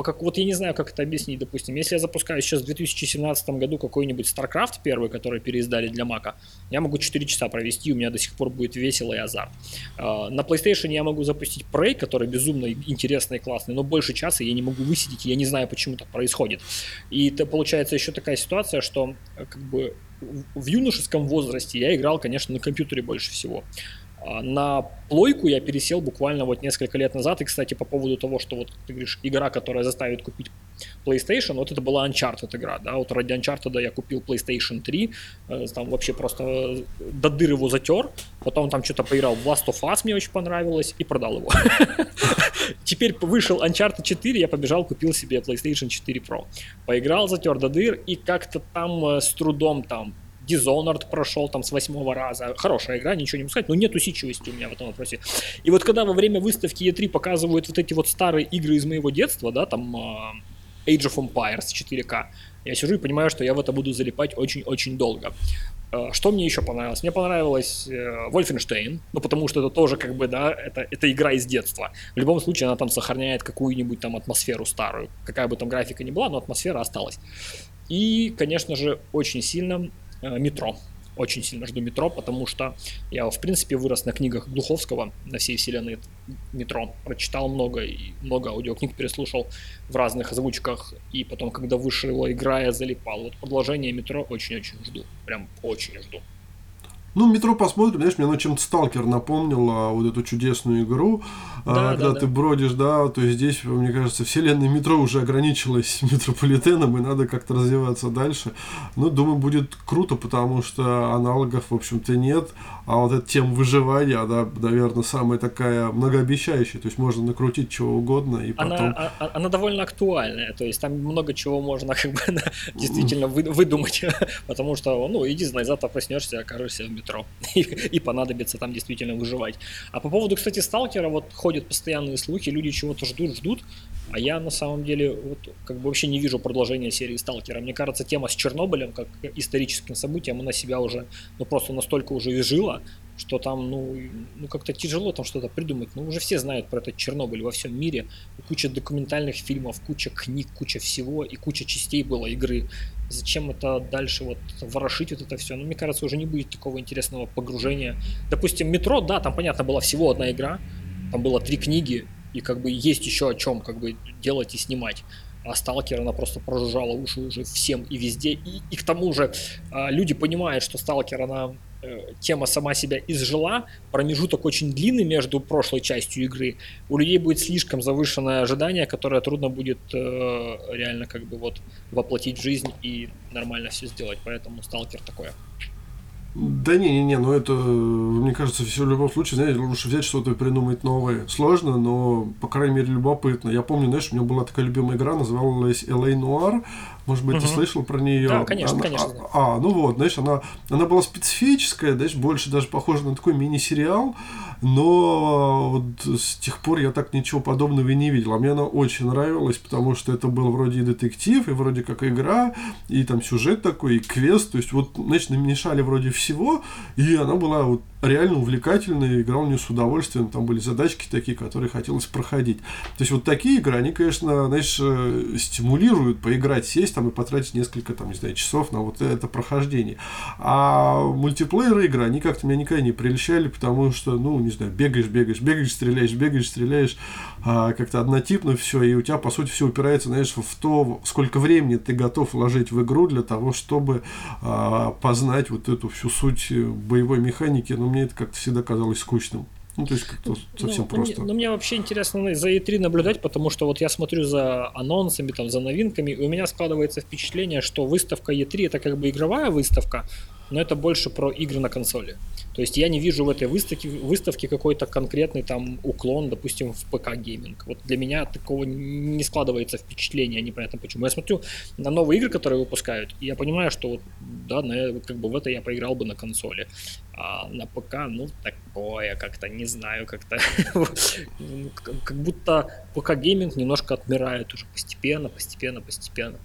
как, вот я не знаю, как это объяснить, допустим, если я запускаю сейчас в 2017 году какой-нибудь StarCraft первый, который переиздали для Мака, я могу 4 часа провести, у меня до сих пор будет весело и азарт. А, на PlayStation я могу запустить Prey, который безумно интересный и классный, но больше часа я не могу высидеть, и я не знаю, почему так происходит. И это получается еще такая ситуация, что как бы в юношеском возрасте я играл, конечно, на компьютере больше всего. А, на плойку я пересел буквально вот несколько лет назад. И, кстати, по поводу того, что вот ты говоришь, игра, которая заставит купить PlayStation, вот это была Uncharted игра, да, вот ради Uncharted я купил PlayStation 3, э, там вообще просто э, до дыр его затер, потом там что-то поиграл в Last of Us, мне очень понравилось, и продал его. Теперь вышел Uncharted 4, я побежал, купил себе PlayStation 4 Pro. Поиграл, затер до дыр, и как-то там э, с трудом там Dishonored прошел там с восьмого раза. Хорошая игра, ничего не могу сказать, но нет усидчивости у меня в этом вопросе. И вот когда во время выставки E3 показывают вот эти вот старые игры из моего детства, да, там uh, Age of Empires 4K, я сижу и понимаю, что я в это буду залипать очень-очень долго. Uh, что мне еще понравилось? Мне понравилось uh, Wolfenstein, ну потому что это тоже как бы, да, это, это игра из детства. В любом случае она там сохраняет какую-нибудь там атмосферу старую. Какая бы там графика ни была, но атмосфера осталась. И, конечно же, очень сильно Э, метро. Очень сильно жду метро, потому что я, в принципе, вырос на книгах Глуховского на всей вселенной метро. Прочитал много и много аудиокниг переслушал в разных озвучках. И потом, когда вышла игра, я залипал. Вот продолжение метро очень-очень жду. Прям очень жду. Ну, метро посмотрим, знаешь, мне оно чем-то сталкер напомнило вот эту чудесную игру, да, когда да, ты да. бродишь, да, то есть здесь, мне кажется, вселенная метро уже ограничилась метрополитеном, и надо как-то развиваться дальше. Ну, думаю, будет круто, потому что аналогов, в общем-то, нет, а вот эта тема выживания, да, наверное, самая такая многообещающая, то есть можно накрутить чего угодно, и потом... Она, а, а, она довольно актуальная, то есть там много чего можно как бы действительно выдумать, потому что, ну, иди, знай, завтра проснешься, окажешься в метро метро, и, и понадобится там действительно выживать. А по поводу, кстати, сталкера, вот ходят постоянные слухи, люди чего-то ждут, ждут, а я на самом деле вот, как бы вообще не вижу продолжения серии Сталкера. Мне кажется, тема с Чернобылем, как историческим событием, она себя уже ну, просто настолько уже изжила, что там, ну, ну как-то тяжело там что-то придумать. Ну, уже все знают про этот Чернобыль во всем мире. Куча документальных фильмов, куча книг, куча всего и куча частей было игры. Зачем это дальше вот ворошить вот это все? Ну, мне кажется, уже не будет такого интересного погружения. Допустим, метро, да, там, понятно, была всего одна игра, там было три книги, и как бы есть еще о чем как бы делать и снимать. А Сталкер, она просто прожужжала уши уже всем и везде. И, и к тому же э, люди понимают, что Сталкер, она тема сама себя изжила, промежуток очень длинный между прошлой частью игры, у людей будет слишком завышенное ожидание, которое трудно будет э, реально как бы вот воплотить в жизнь и нормально все сделать. Поэтому сталкер такое. Да не-не-не, ну это, мне кажется, все в любом случае, знаете, лучше взять что-то и придумать новое. Сложно, но, по крайней мере, любопытно. Я помню, знаешь, у меня была такая любимая игра, называлась LA Noir. Может быть, угу. ты слышал про нее? Да, конечно, она, конечно. А, а, ну вот, знаешь, она, она была специфическая, знаешь, больше даже похожа на такой мини-сериал, но вот с тех пор я так ничего подобного и не видел. А мне она очень нравилась, потому что это был вроде и детектив, и вроде как игра, и там сюжет такой, и квест, то есть вот, значит, намешали вроде всего, и она была вот реально увлекательная, играл не с удовольствием, там были задачки такие, которые хотелось проходить. То есть вот такие игры, они, конечно, знаешь, э, стимулируют поиграть, сесть там и потратить несколько, там, не знаю, часов на вот это прохождение. А мультиплеер игры, они как-то меня никогда не прельщали, потому что, ну, не знаю, бегаешь, бегаешь, бегаешь, стреляешь, бегаешь, стреляешь, а, как-то однотипно все, и у тебя, по сути, все упирается, знаешь, в то, сколько времени ты готов вложить в игру для того, чтобы а, познать вот эту всю суть боевой механики. Но мне это как-то всегда казалось скучным. Ну, то есть как-то ну, совсем ну, просто. Мне, ну, мне вообще интересно за E3 наблюдать, потому что вот я смотрю за анонсами, там, за новинками, и у меня складывается впечатление, что выставка E3 это как бы игровая выставка, но это больше про игры на консоли. То есть я не вижу в этой выставке, выставке какой-то конкретный там уклон, допустим, в ПК-гейминг. Вот для меня такого не складывается впечатление, непонятно почему. Я смотрю на новые игры, которые выпускают, и я понимаю, что вот, да, на, как бы в это я поиграл бы на консоли. А на ПК, ну, такое как-то, не знаю, как-то как будто ПК-гейминг немножко отмирает уже постепенно, постепенно, постепенно.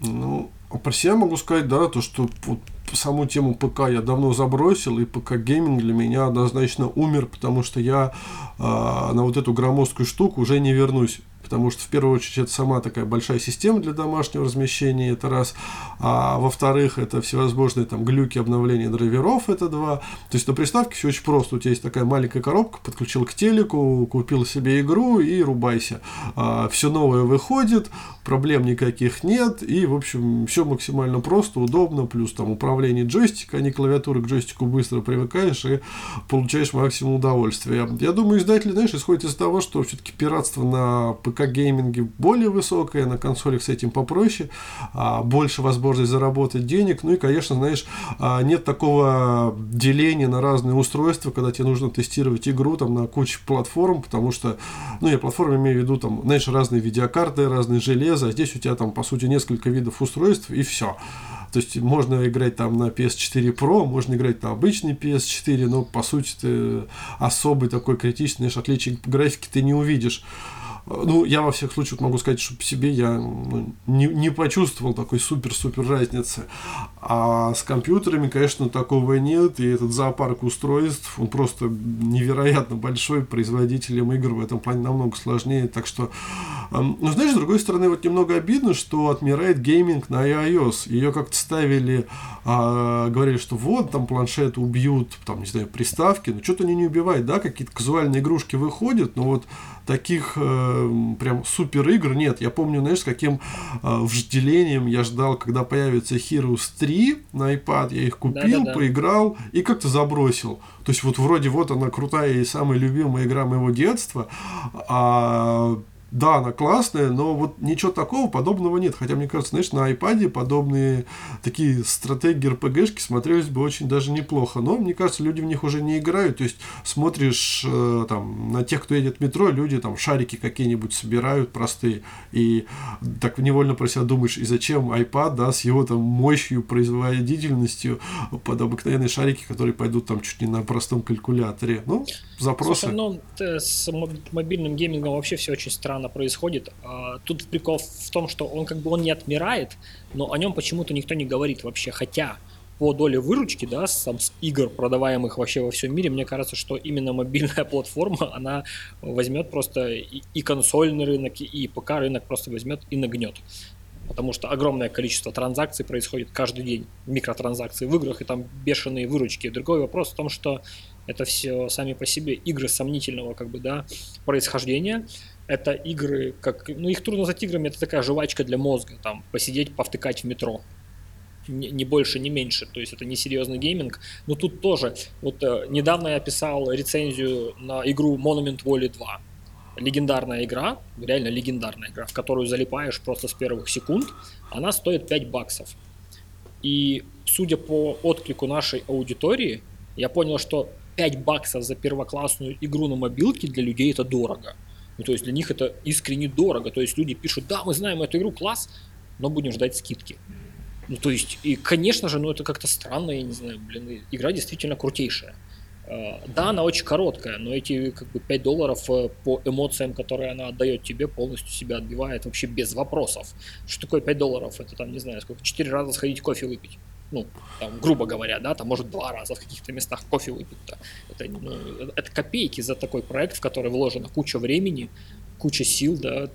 Ну, про себя могу сказать, да, то, что вот саму тему ПК я давно забросил, и ПК-гейминг для меня однозначно умер, потому что я э, на вот эту громоздкую штуку уже не вернусь. Потому что в первую очередь это сама такая большая система для домашнего размещения, это раз, а во-вторых, это всевозможные там глюки обновления драйверов, это два. То есть на приставке все очень просто, у тебя есть такая маленькая коробка, подключил к телеку, купил себе игру и рубайся. А, все новое выходит, проблем никаких нет, и, в общем, все максимально просто, удобно, плюс там управление джойстика, а не клавиатуры к джойстику быстро привыкаешь и получаешь максимум удовольствия. Я думаю, издатели, знаешь, исходят из того, что все-таки пиратство на ПК-гейминге более высокое, на консолях с этим попроще, а, больше возможность заработать денег, ну и, конечно, знаешь, а, нет такого деления на разные устройства, когда тебе нужно тестировать игру там на куче платформ, потому что, ну, я платформы имею в виду, там, знаешь, разные видеокарты, разные железо, а здесь у тебя там, по сути, несколько видов устройств, и все. То есть можно играть там на PS4 Pro, можно играть на обычный PS4, но по сути ты особый такой критичный, знаешь, отличий графики ты не увидишь. Ну, я во всех случаях могу сказать, что по себе я ну, не, не почувствовал такой супер-супер разницы. А с компьютерами, конечно, такого нет. И этот зоопарк устройств, он просто невероятно большой. Производителям игр в этом плане намного сложнее. Так что, ну, знаешь, с другой стороны, вот немного обидно, что отмирает гейминг на iOS. Ее как-то ставили, а, говорили, что вот, там планшеты убьют, там, не знаю, приставки. Но что-то они не убивают, да, какие-то казуальные игрушки выходят, но вот таких э, прям супер игр нет. Я помню, знаешь, с каким э, вжделением я ждал, когда появится Heroes 3 на iPad. Я их купил, Да-да-да. поиграл и как-то забросил. То есть вот вроде вот она крутая и самая любимая игра моего детства, а да, она классная, но вот ничего такого подобного нет. Хотя, мне кажется, знаешь, на iPad подобные такие стратегии РПГшки смотрелись бы очень даже неплохо. Но, мне кажется, люди в них уже не играют. То есть, смотришь э, там на тех, кто едет в метро, люди там шарики какие-нибудь собирают простые. И так невольно про себя думаешь, и зачем iPad, да, с его там мощью, производительностью под обыкновенные шарики, которые пойдут там чуть не на простом калькуляторе. Ну, запросы. Слушай, ну, с мобильным геймингом вообще все очень странно происходит. А, тут прикол в том, что он как бы он не отмирает, но о нем почему-то никто не говорит вообще. Хотя по доле выручки, да, сам с игр, продаваемых вообще во всем мире, мне кажется, что именно мобильная платформа, она возьмет просто и, и консольный рынок, и ПК рынок просто возьмет и нагнет. Потому что огромное количество транзакций происходит каждый день, микротранзакции в играх, и там бешеные выручки. Другой вопрос в том, что это все сами по себе игры сомнительного как бы, да, происхождения. Это игры, как, ну их трудно назвать играми, это такая жвачка для мозга, там, посидеть, повтыкать в метро. Не, не больше, не меньше. То есть это не серьезный гейминг. Но тут тоже. Вот э, недавно я писал рецензию на игру Monument Valley 2. Легендарная игра, реально легендарная игра, в которую залипаешь просто с первых секунд. Она стоит 5 баксов. И судя по отклику нашей аудитории, я понял, что 5 баксов за первоклассную игру на мобилке для людей это дорого. Ну, то есть для них это искренне дорого. То есть люди пишут, да, мы знаем эту игру, класс, но будем ждать скидки. Ну, то есть, и, конечно же, ну, это как-то странно, я не знаю, блин, игра действительно крутейшая. А, да, она очень короткая, но эти как бы 5 долларов э, по эмоциям, которые она отдает тебе, полностью себя отбивает вообще без вопросов. Что такое 5 долларов? Это там, не знаю, сколько, 4 раза сходить кофе выпить ну, там, грубо говоря, да, там, может, два раза в каких-то местах кофе выпить-то. Это, ну, это копейки за такой проект, в который вложена куча времени, куча сил, да,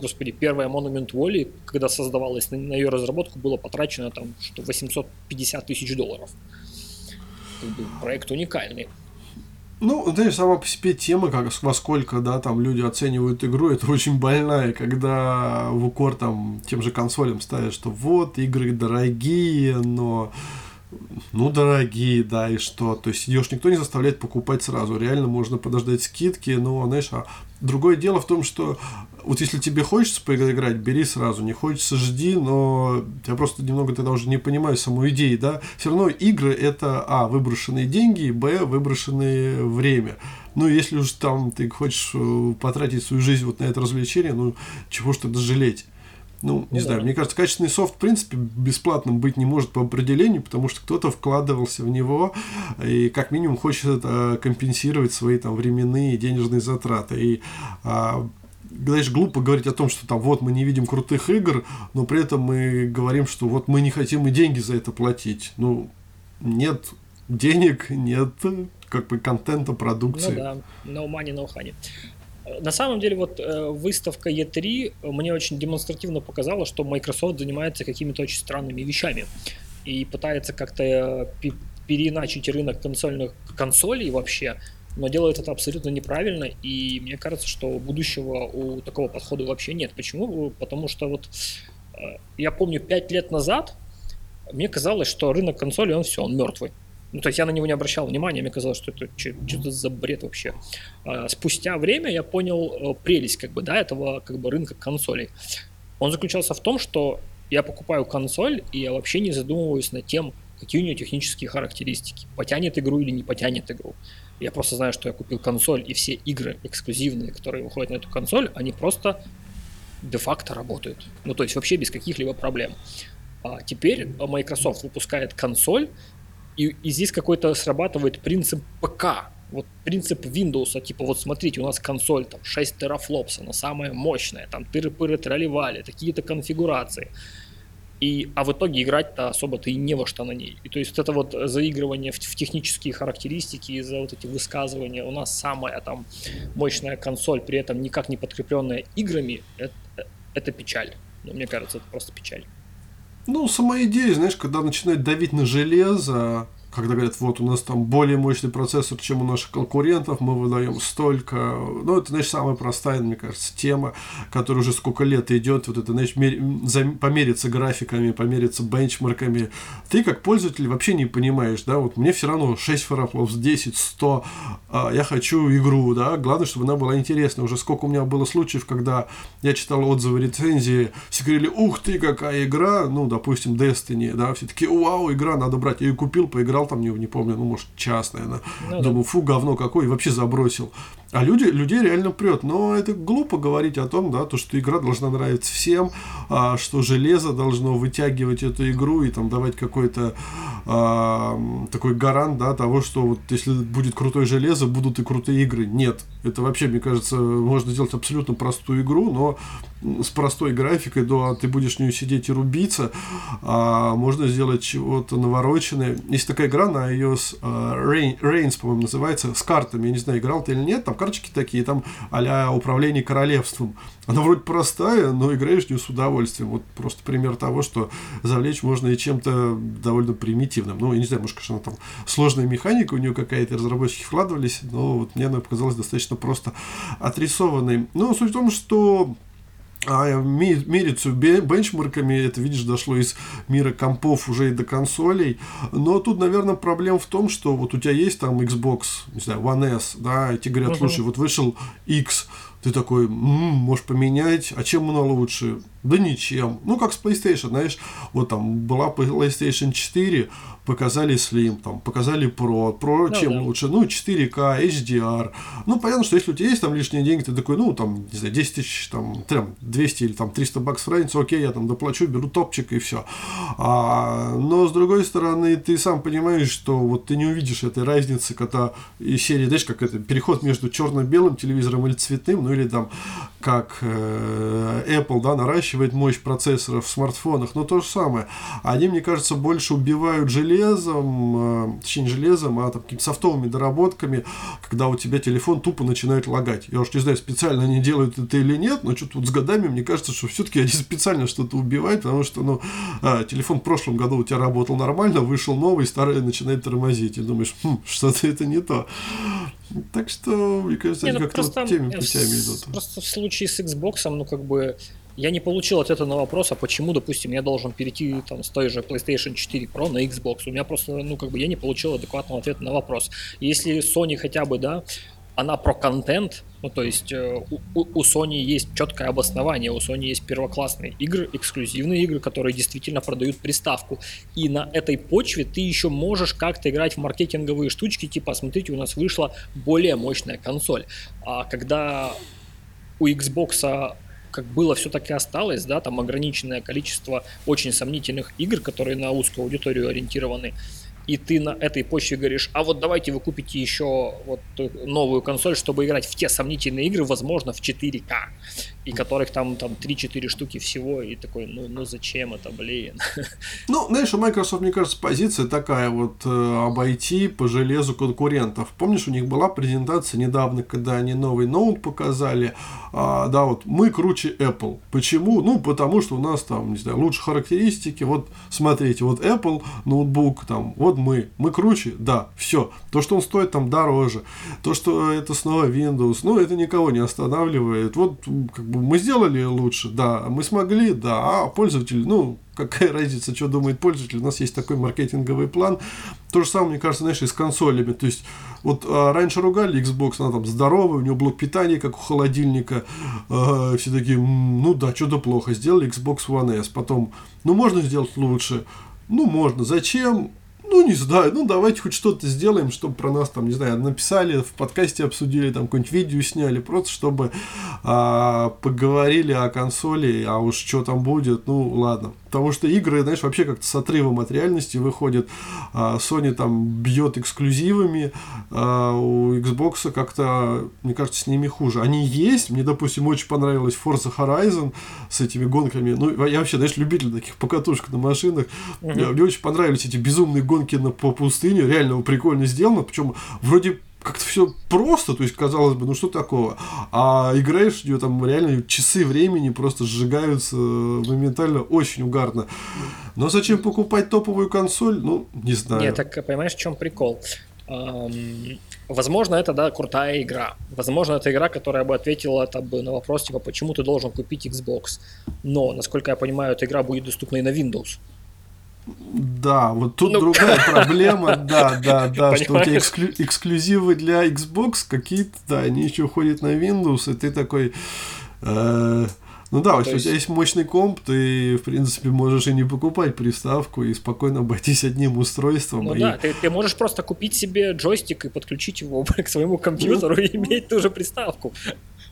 господи, первая Monument Valley, когда создавалась на, на ее разработку, было потрачено там что 850 тысяч долларов. Проект уникальный. Ну, знаешь, сама по себе тема, как во сколько, да, там люди оценивают игру, это очень больная, когда в укор там тем же консолям ставят, что вот, игры дорогие, но ну, дорогие, да, и что? То есть ж никто не заставляет покупать сразу. Реально можно подождать скидки, но, знаешь, а другое дело в том, что вот если тебе хочется поиграть, бери сразу, не хочется, жди, но я просто немного тогда уже не понимаю саму идеи, да. Все равно игры это, а, выброшенные деньги, б, выброшенное время. Ну, если уж там ты хочешь э, потратить свою жизнь вот на это развлечение, ну, чего ж тогда жалеть? Ну, не ну, знаю, да. мне кажется, качественный софт, в принципе, бесплатным быть не может по определению, потому что кто-то вкладывался в него и как минимум хочет это компенсировать свои там временные и денежные затраты. И а, знаешь, глупо говорить о том, что там вот мы не видим крутых игр, но при этом мы говорим, что вот мы не хотим и деньги за это платить. Ну, нет денег, нет как бы контента, продукции. Ну да, no money, no honey. На самом деле, вот э, выставка E3 мне очень демонстративно показала, что Microsoft занимается какими-то очень странными вещами и пытается как-то э, переиначить рынок консольных консолей вообще, но делает это абсолютно неправильно, и мне кажется, что будущего у такого подхода вообще нет. Почему? Потому что вот э, я помню, пять лет назад мне казалось, что рынок консолей, он все, он мертвый. Ну, то есть я на него не обращал внимания, мне казалось, что это что-то за бред вообще. А, спустя время я понял э, прелесть как бы, да, этого как бы рынка консолей. Он заключался в том, что я покупаю консоль, и я вообще не задумываюсь над тем, какие у нее технические характеристики, потянет игру или не потянет игру. Я просто знаю, что я купил консоль, и все игры эксклюзивные, которые выходят на эту консоль, они просто де-факто работают. Ну, то есть вообще без каких-либо проблем. А теперь Microsoft выпускает консоль, и, и здесь какой-то срабатывает принцип ПК, вот принцип Windows, типа вот смотрите, у нас консоль там 6 терафлопс, она самая мощная, там тыры-пыры тролливали, такие-то конфигурации. И, а в итоге играть-то особо-то и не во что на ней. И то есть вот это вот заигрывание в, в технические характеристики из-за вот эти высказывания, у нас самая там мощная консоль, при этом никак не подкрепленная играми, это, это печаль. Ну, мне кажется, это просто печаль. Ну, сама идея, знаешь, когда начинает давить на железо, когда говорят, вот у нас там более мощный процессор, чем у наших конкурентов, мы выдаем столько. Ну, это, знаешь, самая простая, мне кажется, тема, которая уже сколько лет идет, вот это, знаешь, мер... помериться графиками, помериться бенчмарками. Ты, как пользователь, вообще не понимаешь, да, вот мне все равно 6 фарафлов, 10, 100, а я хочу игру, да, главное, чтобы она была интересна. Уже сколько у меня было случаев, когда я читал отзывы, рецензии, все говорили, ух ты, какая игра, ну, допустим, Destiny, да, все таки вау, игра, надо брать. Я ее купил, поиграл, играл там, не, не помню, ну, может, час, наверное. Ну, Думаю, да. фу, говно какое, и вообще забросил. А люди, людей реально прет. Но это глупо говорить о том, да, то, что игра должна нравиться всем, а, что железо должно вытягивать эту игру и там давать какой-то а, такой гарант, да, того, что вот если будет крутое железо, будут и крутые игры. Нет. Это вообще, мне кажется, можно сделать абсолютно простую игру, но с простой графикой, да, ты будешь в нее сидеть и рубиться, а можно сделать чего-то навороченное. Есть такая игра на iOS, uh, Reigns, по-моему, называется, с картами, я не знаю, играл ты или нет, там карточки такие, там а управление королевством. Она вроде простая, но играешь в нее с удовольствием. Вот просто пример того, что завлечь можно и чем-то довольно примитивным. Ну, я не знаю, может, конечно, там сложная механика у нее какая-то, разработчики вкладывались, но вот мне она показалась достаточно просто отрисованной. Но суть в том, что а мериться бенчмарками, это, видишь, дошло из мира компов уже и до консолей. Но тут, наверное, проблема в том, что вот у тебя есть там Xbox, не знаю, One S, да, и тебе говорят, слушай, вот вышел X, ты такой, м-м, можешь поменять, а чем она лучше? Да ничем. Ну, как с PlayStation, знаешь, вот там была PlayStation 4, показали Slim, там, показали Pro. Pro ну, чем да. лучше? Ну, 4К, HDR. Ну, понятно, что если у тебя есть там лишние деньги, ты такой, ну, там, не знаю, 10 тысяч, там, там 200 или там 300 баксов разница, окей, я там доплачу, беру топчик и все. А, но, с другой стороны, ты сам понимаешь, что вот ты не увидишь этой разницы, когда и серии, знаешь, как это, переход между черно-белым телевизором или цветным, ну, или там, как э, Apple, да, наращивает наращивает мощь процессоров в смартфонах, но то же самое. Они, мне кажется, больше убивают железом, э, точнее не железом, а там, какими-то софтовыми доработками, когда у тебя телефон тупо начинает лагать. Я уж не знаю, специально они делают это или нет, но что-то вот с годами мне кажется, что все-таки они специально что-то убивают, потому что ну, а, телефон в прошлом году у тебя работал нормально, вышел новый, старый начинает тормозить. И думаешь, хм, что-то это не то. Так что, мне кажется, не, они ну, как-то вот теми путями идут. Просто в случае с Xbox, ну, как бы, я не получил ответа на вопрос, а почему, допустим, я должен перейти там, с той же PlayStation 4 Pro на Xbox. У меня просто, ну, как бы я не получил адекватного ответа на вопрос. Если Sony хотя бы, да, она про контент, ну то есть э, у, у Sony есть четкое обоснование, у Sony есть первоклассные игры, эксклюзивные игры, которые действительно продают приставку. И на этой почве ты еще можешь как-то играть в маркетинговые штучки, типа, смотрите, у нас вышла более мощная консоль. А когда у Xbox как было, все таки осталось, да, там ограниченное количество очень сомнительных игр, которые на узкую аудиторию ориентированы, и ты на этой почве говоришь, а вот давайте вы купите еще вот новую консоль, чтобы играть в те сомнительные игры, возможно, в 4К. И которых там, там 3-4 штуки всего, и такой, ну, ну зачем это, блин? Ну, знаешь, у Microsoft, мне кажется, позиция такая вот э, обойти по железу конкурентов. Помнишь, у них была презентация недавно, когда они новый ноут показали, а, да, вот мы круче Apple. Почему? Ну, потому что у нас там, не знаю, лучше характеристики, вот смотрите, вот Apple ноутбук, там, вот мы, мы круче, да, все. То, что он стоит там дороже, то, что это снова Windows, ну, это никого не останавливает. Вот, как бы мы сделали лучше, да, мы смогли, да, а пользователь, ну, какая разница, что думает пользователь, у нас есть такой маркетинговый план. То же самое, мне кажется, знаешь, и с консолями. То есть, вот а, раньше ругали Xbox, она там здоровая, у него блок питания, как у холодильника. А, все такие, ну да, что-то плохо. Сделали Xbox One S. Потом, ну можно сделать лучше. Ну, можно. Зачем? Ну, не знаю, ну давайте хоть что-то сделаем, чтобы про нас там, не знаю, написали, в подкасте обсудили, там какое-нибудь видео сняли, просто чтобы а, поговорили о консоли, а уж что там будет, ну ладно. Потому что игры, знаешь, вообще как-то с отрывом от реальности выходят. А, Sony там бьет эксклюзивами, а у Xbox как-то, мне кажется, с ними хуже. Они есть, мне, допустим, очень понравилась Forza Horizon с этими гонками. Ну, я вообще, знаешь, любитель таких покатушек на машинах. Угу. Мне очень понравились эти безумные гонки на, по пустыне. Реально прикольно сделано. Причем вроде как-то все просто, то есть, казалось бы, ну что такого? А играешь, у там реально часы времени просто сжигаются моментально, очень угарно. Но зачем покупать топовую консоль? Ну, не знаю. Нет, так понимаешь, в чем прикол? Возможно, это, да, крутая игра. Возможно, это игра, которая бы ответила там, бы на вопрос, типа, почему ты должен купить Xbox. Но, насколько я понимаю, эта игра будет доступна и на Windows. Да, вот тут ну, другая проблема, да, да, да, что у тебя эксклю- эксклюзивы для Xbox какие-то, да, они еще ходят на Windows, и ты такой... Э- ну да, если есть... у тебя есть мощный комп, ты, в принципе, можешь и не покупать приставку и спокойно обойтись одним устройством. Ну и... да, ты, ты можешь просто купить себе джойстик и подключить его к своему компьютеру ну... и иметь ту же приставку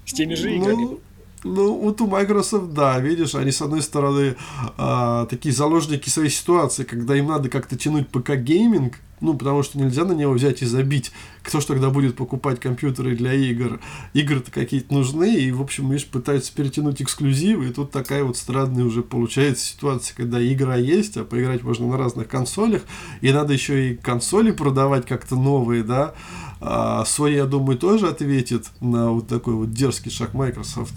с теми же играми. Ну, вот у Microsoft, да, видишь, они, с одной стороны, э, такие заложники своей ситуации, когда им надо как-то тянуть ПК-гейминг, ну, потому что нельзя на него взять и забить. Кто ж тогда будет покупать компьютеры для игр? Игры-то какие-то нужны, и, в общем, видишь, пытаются перетянуть эксклюзивы, и тут такая вот странная уже получается ситуация, когда игра есть, а поиграть можно на разных консолях, и надо еще и консоли продавать как-то новые, да, а Sony, я думаю, тоже ответит на вот такой вот дерзкий шаг Microsoft.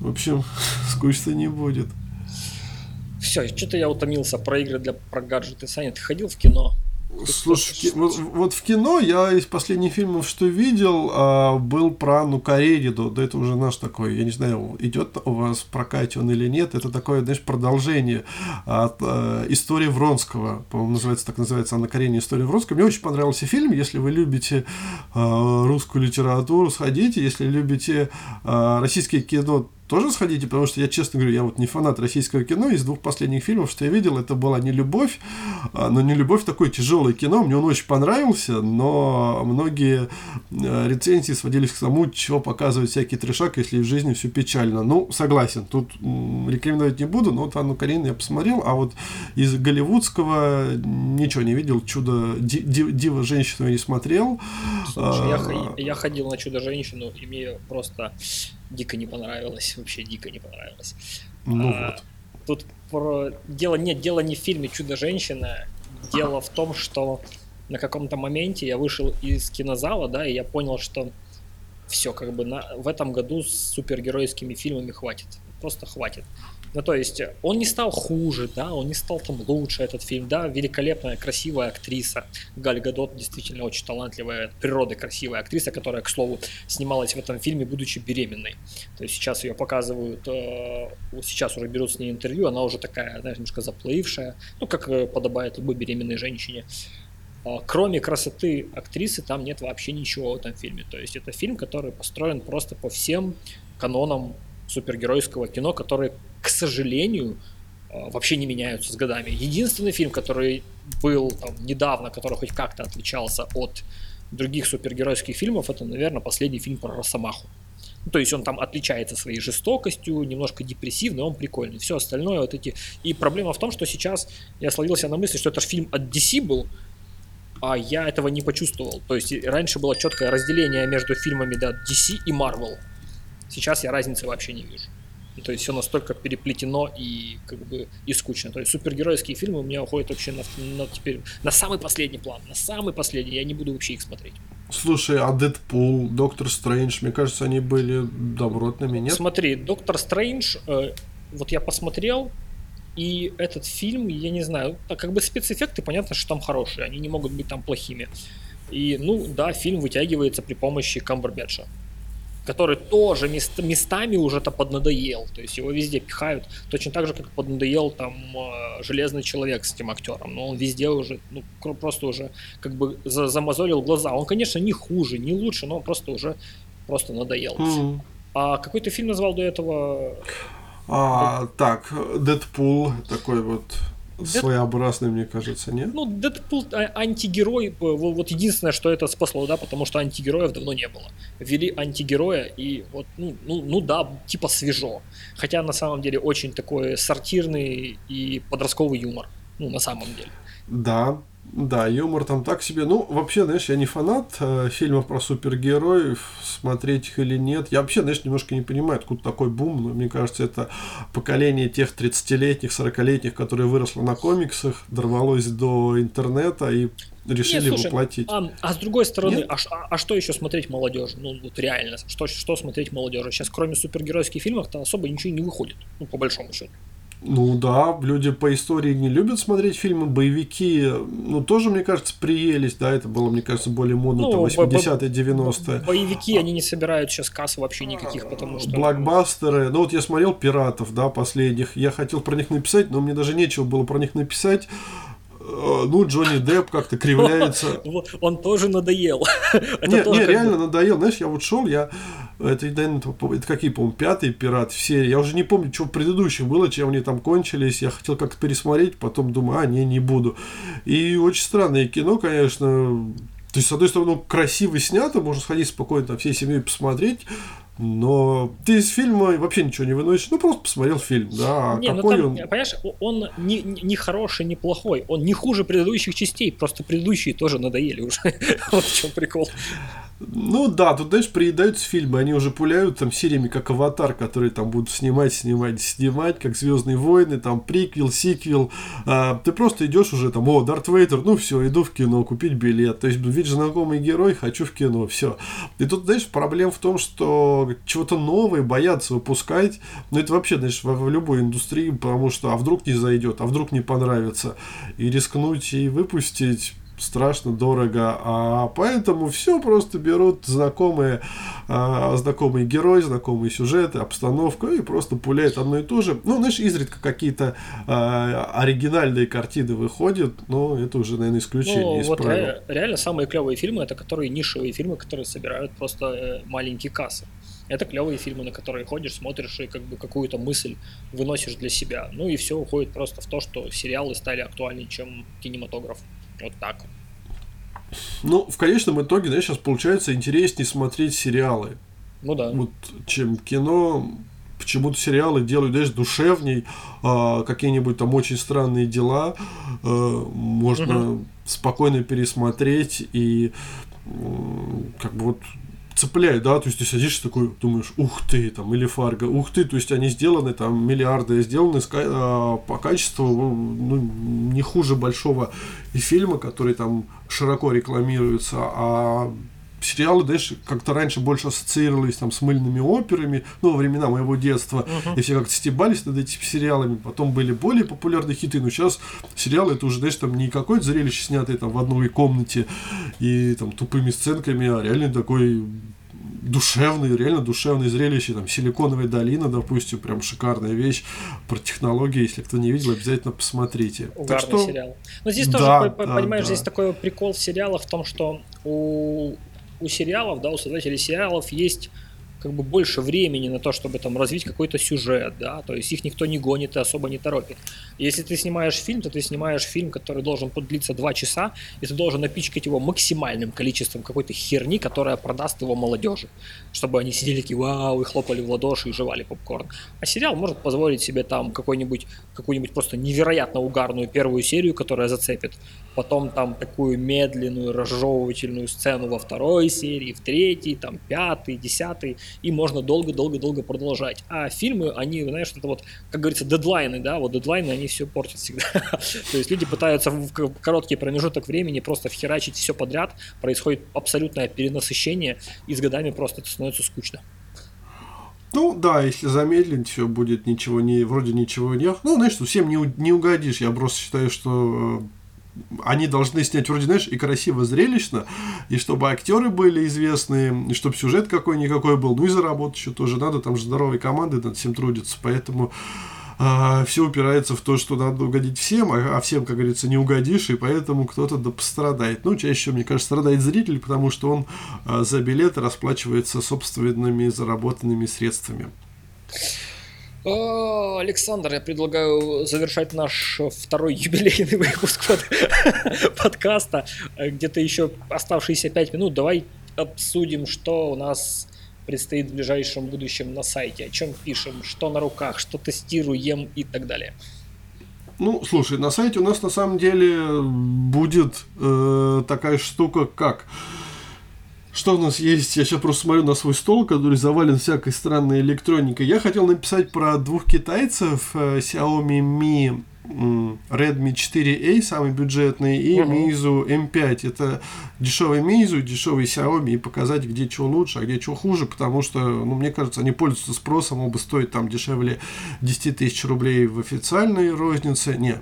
В общем, скучно не будет. Все, что-то я утомился про игры для про гаджеты. Саня, ты ходил в кино? Слушай, вот, вот в кино я из последних фильмов, что видел, а, был про ну Карениду. Да это уже наш такой, я не знаю, идет у вас в прокате он или нет. Это такое, знаешь, продолжение от э, истории Вронского. По-моему, называется, так называется Анна Каренина История Вронского. Мне очень понравился фильм. Если вы любите э, русскую литературу, сходите. Если любите э, российское кино, тоже сходите, потому что я, честно говорю, я вот не фанат российского кино. Из двух последних фильмов, что я видел, это была не любовь, а, но не любовь такое тяжелое кино. Мне он очень понравился, но многие э, рецензии сводились к тому, чего показывают всякий трешак, если в жизни все печально. Ну, согласен, тут рекомендовать не буду, но вот Анну Каренину я посмотрел, а вот из голливудского ничего не видел. Чудо, Дива женщину я не смотрел. Слушай, я, а, я ходил на Чудо-женщину, и мне просто дико не понравилось, вообще дико не понравилось. Ну а, вот. Тут про... дело нет, дело не в фильме «Чудо-женщина», дело в том, что на каком-то моменте я вышел из кинозала, да, и я понял, что все, как бы на, в этом году с супергеройскими фильмами хватит. Просто хватит. Ну, то есть, он не стал хуже, да, он не стал там лучше, этот фильм, да, великолепная, красивая актриса. Галь Гадот действительно очень талантливая, от природы красивая актриса, которая, к слову, снималась в этом фильме, будучи беременной. То есть, сейчас ее показывают, э, сейчас уже берут с ней интервью, она уже такая, знаешь, немножко заплывшая, ну, как э, подобает любой беременной женщине. А, кроме красоты актрисы, там нет вообще ничего в этом фильме. То есть, это фильм, который построен просто по всем канонам супергеройского кино, которые, к сожалению, э, вообще не меняются с годами. Единственный фильм, который был там, недавно, который хоть как-то отличался от других супергеройских фильмов, это, наверное, последний фильм про Росомаху. Ну, то есть он там отличается своей жестокостью, немножко депрессивный, он прикольный. Все остальное вот эти... И проблема в том, что сейчас я словился на мысли, что это фильм от DC был, а я этого не почувствовал. То есть раньше было четкое разделение между фильмами да, DC и Marvel Сейчас я разницы вообще не вижу. Ну, то есть все настолько переплетено и как бы и скучно. То есть супергеройские фильмы у меня уходят вообще на, на теперь на самый последний план, на самый последний. Я не буду вообще их смотреть. Слушай, а Дэдпул, Доктор Стрэндж, мне кажется, они были добротными, нет? Смотри, Доктор Стрэндж, э, вот я посмотрел, и этот фильм, я не знаю, как бы спецэффекты, понятно, что там хорошие, они не могут быть там плохими. И, ну, да, фильм вытягивается при помощи Камбербэтча который тоже мест, местами уже-то поднадоел. То есть его везде пихают. Точно так же, как поднадоел там э, Железный Человек с этим актером. Но он везде уже, ну, просто уже как бы за, замазолил глаза. Он, конечно, не хуже, не лучше, но он просто уже просто надоел. Mm-hmm. А какой ты фильм назвал до этого? А, так, Дэдпул, такой вот своеобразный, мне кажется, нет? Ну, Дэдпул а, антигерой, вот единственное, что это спасло, да, потому что антигероев давно не было. Ввели антигероя, и вот, ну, ну, ну да, типа свежо. Хотя на самом деле очень такой сортирный и подростковый юмор. Ну, на самом деле. Да, да, юмор там так себе. Ну, вообще, знаешь, я не фанат э, фильмов про супергероев, смотреть их или нет. Я вообще, знаешь, немножко не понимаю, откуда такой бум. Но мне кажется, это поколение тех 30-летних, 40-летних, которые выросло на комиксах, дорвалось до интернета и решили Нет, слушай, воплотить. А, а с другой стороны, а, а, а что еще смотреть молодежи? Ну, вот реально, что, что смотреть молодежи? Сейчас, кроме супергеройских фильмов-то особо ничего не выходит, ну, по большому счету. Ну да, люди по истории не любят смотреть фильмы, боевики, ну тоже, мне кажется, приелись, да, это было, мне кажется, более модно, ну, 80-е, 90-е. Боевики, они не собирают сейчас касс вообще никаких, потому что... Блокбастеры, ну вот я смотрел «Пиратов», да, последних, я хотел про них написать, но мне даже нечего было про них написать, ну, Джонни Депп как-то кривляется. Он тоже надоел. Нет, не, реально надоел. Знаешь, я вот шел, я... Это, это какие, по-моему, пятый пират в серии. Я уже не помню, что в предыдущих было, чем они там кончились. Я хотел как-то пересмотреть, потом думаю, а, не, не буду. И очень странное кино, конечно. То есть, с одной стороны, красиво снято, можно сходить спокойно там всей семьей посмотреть, но ты из фильма вообще ничего не выносишь, ну просто посмотрел фильм, да. Не, ну какой ну там, он... понимаешь, он не, не хороший, не плохой, он не хуже предыдущих частей, просто предыдущие тоже надоели уже. вот в чем прикол. Ну да, тут, знаешь, приедаются фильмы, они уже пуляют там сериями, как «Аватар», которые там будут снимать, снимать, снимать, как «Звездные войны», там приквел, сиквел. А, ты просто идешь уже там, о, Дарт Вейдер, ну все, иду в кино, купить билет. То есть, видишь, знакомый герой, хочу в кино, все. И тут, знаешь, проблема в том, что чего-то новое боятся выпускать. Ну это вообще, знаешь, в, в любой индустрии, потому что а вдруг не зайдет, а вдруг не понравится. И рискнуть и выпустить страшно дорого, а поэтому все просто берут знакомые, а, знакомые герои, знакомые сюжеты, обстановку и просто пуляют одно и то же. Ну, знаешь, изредка какие-то а, оригинальные картины выходят, но это уже, наверное, исключение ну, из вот правил. Реально, реально самые клевые фильмы это которые нишевые фильмы, которые собирают просто э, маленькие кассы. Это клевые фильмы, на которые ходишь, смотришь и как бы какую-то мысль выносишь для себя. Ну и все уходит просто в то, что сериалы стали актуальнее, чем кинематограф. Вот так Ну, в конечном итоге, да, сейчас получается интереснее смотреть сериалы. Ну да. Вот, чем кино. Почему-то сериалы делают, знаешь, душевней, а, какие-нибудь там очень странные дела а, можно угу. спокойно пересмотреть и как бы вот цепляет, да, то есть ты садишься такой, думаешь, ух ты, там, или Фарго, ух ты, то есть они сделаны, там, миллиарды сделаны а, по качеству, ну, не хуже большого фильма, который там широко рекламируется, а сериалы, знаешь, как-то раньше больше ассоциировались там с мыльными операми, ну, во времена моего детства, uh-huh. и все как-то стебались над этими сериалами, потом были более популярные хиты, но сейчас сериалы это уже, знаешь, там не какое-то зрелище, снятое там в одной комнате и там тупыми сценками, а реально такой душевный, реально душевное зрелище, там, Силиконовая долина, допустим, прям шикарная вещь про технологии, если кто не видел, обязательно посмотрите. Угарный так что... сериал. Но здесь да, тоже, да, понимаешь, да. здесь такой прикол в сериалах в том, что у у сериалов, да, у создателей сериалов есть как бы больше времени на то, чтобы там развить какой-то сюжет, да, то есть их никто не гонит и особо не торопит. Если ты снимаешь фильм, то ты снимаешь фильм, который должен длиться 2 часа, и ты должен напичкать его максимальным количеством какой-то херни, которая продаст его молодежи, чтобы они сидели такие вау, и хлопали в ладоши и жевали попкорн. А сериал может позволить себе там какой-нибудь, какую-нибудь просто невероятно угарную первую серию, которая зацепит, потом там такую медленную, разжевывательную сцену во второй серии, в третьей, там пятый, десятый, и можно долго-долго-долго продолжать. А фильмы, они, знаешь, это вот, как говорится, дедлайны, да, вот дедлайны, они все портят всегда. То есть люди пытаются в короткий промежуток времени просто вхерачить все подряд, происходит абсолютное перенасыщение, и с годами просто это становится скучно. Ну да, если замедлить, все будет ничего не, вроде ничего не. Ну, знаешь, всем не, не угодишь. Я просто считаю, что э, они должны снять вроде, знаешь, и красиво, зрелищно, и чтобы актеры были известные, и чтобы сюжет какой-никакой был, ну и заработать еще тоже надо, там же здоровые команды над всем трудятся, поэтому а, все упирается в то, что надо угодить всем, а, а всем, как говорится, не угодишь, и поэтому кто-то да пострадает. Ну, чаще всего, мне кажется, страдает зритель, потому что он а, за билеты расплачивается собственными заработанными средствами. Александр, я предлагаю завершать наш второй юбилейный выпуск под... подкаста. Где-то еще оставшиеся пять минут. Давай обсудим, что у нас предстоит в ближайшем будущем на сайте, о чем пишем, что на руках, что тестируем и так далее. Ну, слушай, на сайте у нас на самом деле будет э, такая штука, как... Что у нас есть? Я сейчас просто смотрю на свой стол, который завален всякой странной электроникой. Я хотел написать про двух китайцев э, Xiaomi Mi Redmi 4A, самый бюджетный, и uh-huh. Meizu M5. Это дешевый Meizu, дешевый Xiaomi, и показать, где что лучше, а где что хуже, потому что, ну, мне кажется, они пользуются спросом, оба стоят там дешевле 10 тысяч рублей в официальной рознице. Не,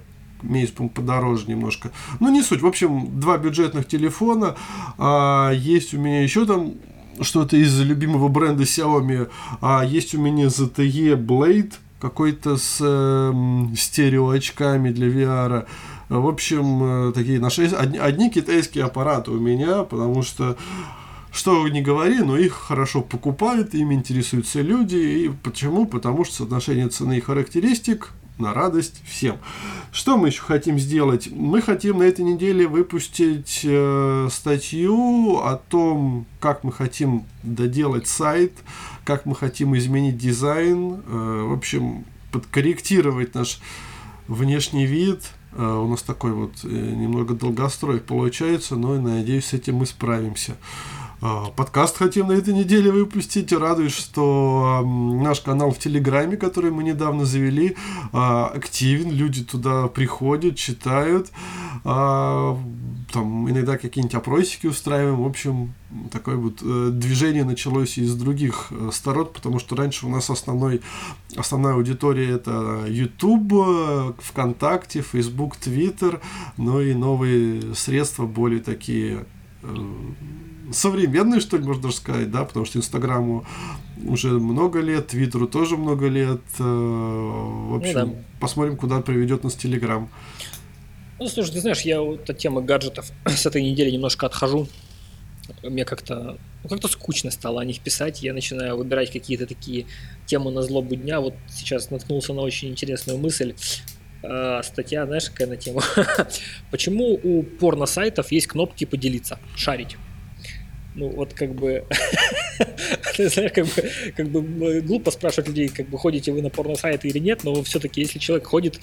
По подороже немножко. Ну, не суть. В общем, два бюджетных телефона. А, есть у меня еще там что-то из любимого бренда Xiaomi. А, есть у меня ZTE Blade какой-то с э, стереоочками для VR. В общем, э, такие наши одни, одни китайские аппараты у меня, потому что что не говори, но их хорошо покупают, ими интересуются люди. И почему? Потому что соотношение цены и характеристик на радость всем. Что мы еще хотим сделать? Мы хотим на этой неделе выпустить э, статью о том, как мы хотим доделать сайт, как мы хотим изменить дизайн, э, в общем, подкорректировать наш внешний вид. Э, у нас такой вот э, немного долгострой получается, но надеюсь, с этим мы справимся. Подкаст хотим на этой неделе выпустить. Радует, что наш канал в Телеграме, который мы недавно завели, а, активен. Люди туда приходят, читают. А, там иногда какие-нибудь опросики устраиваем. В общем, такое вот э, движение началось из других э, сторон, потому что раньше у нас основной, основная аудитория это YouTube, э, ВКонтакте, Facebook, Twitter, ну и новые средства более такие современный, что ли, можно даже сказать, да, потому что Инстаграму уже много лет, Твиттеру тоже много лет. Э, в общем, ну, да. посмотрим, куда приведет нас Телеграм. Ну, слушай, ты знаешь, я вот от темы гаджетов с этой недели немножко отхожу. Мне как-то ну, как-то скучно стало о них писать. Я начинаю выбирать какие-то такие темы на злобу дня. Вот сейчас наткнулся на очень интересную мысль. Э, статья, знаешь, какая на тему? Почему у порно-сайтов есть кнопки поделиться, шарить? Ну вот как бы, ты знаешь, как бы, как бы глупо спрашивать людей, как бы ходите вы на порно-сайт или нет, но все-таки если человек ходит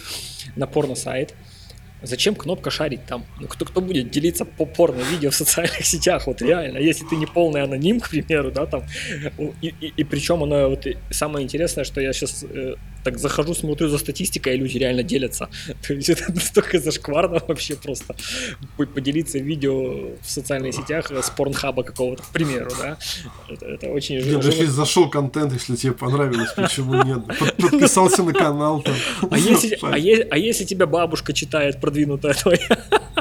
на порно-сайт, Зачем кнопка шарить там? Ну, кто, кто будет делиться по порно видео в социальных сетях? Вот реально, если ты не полный аноним, к примеру, да, там, и, и, и причем она, вот, самое интересное, что я сейчас э, так захожу, смотрю за статистикой, и люди реально делятся. То есть это настолько зашкварно вообще просто поделиться видео в социальных сетях с порнхаба какого-то, к примеру, да. Это, это очень... Нет, если зашел контент, если тебе понравилось, почему нет? Подписался на канал там. А если, а, е- а если тебя бабушка читает продвинутая твоя,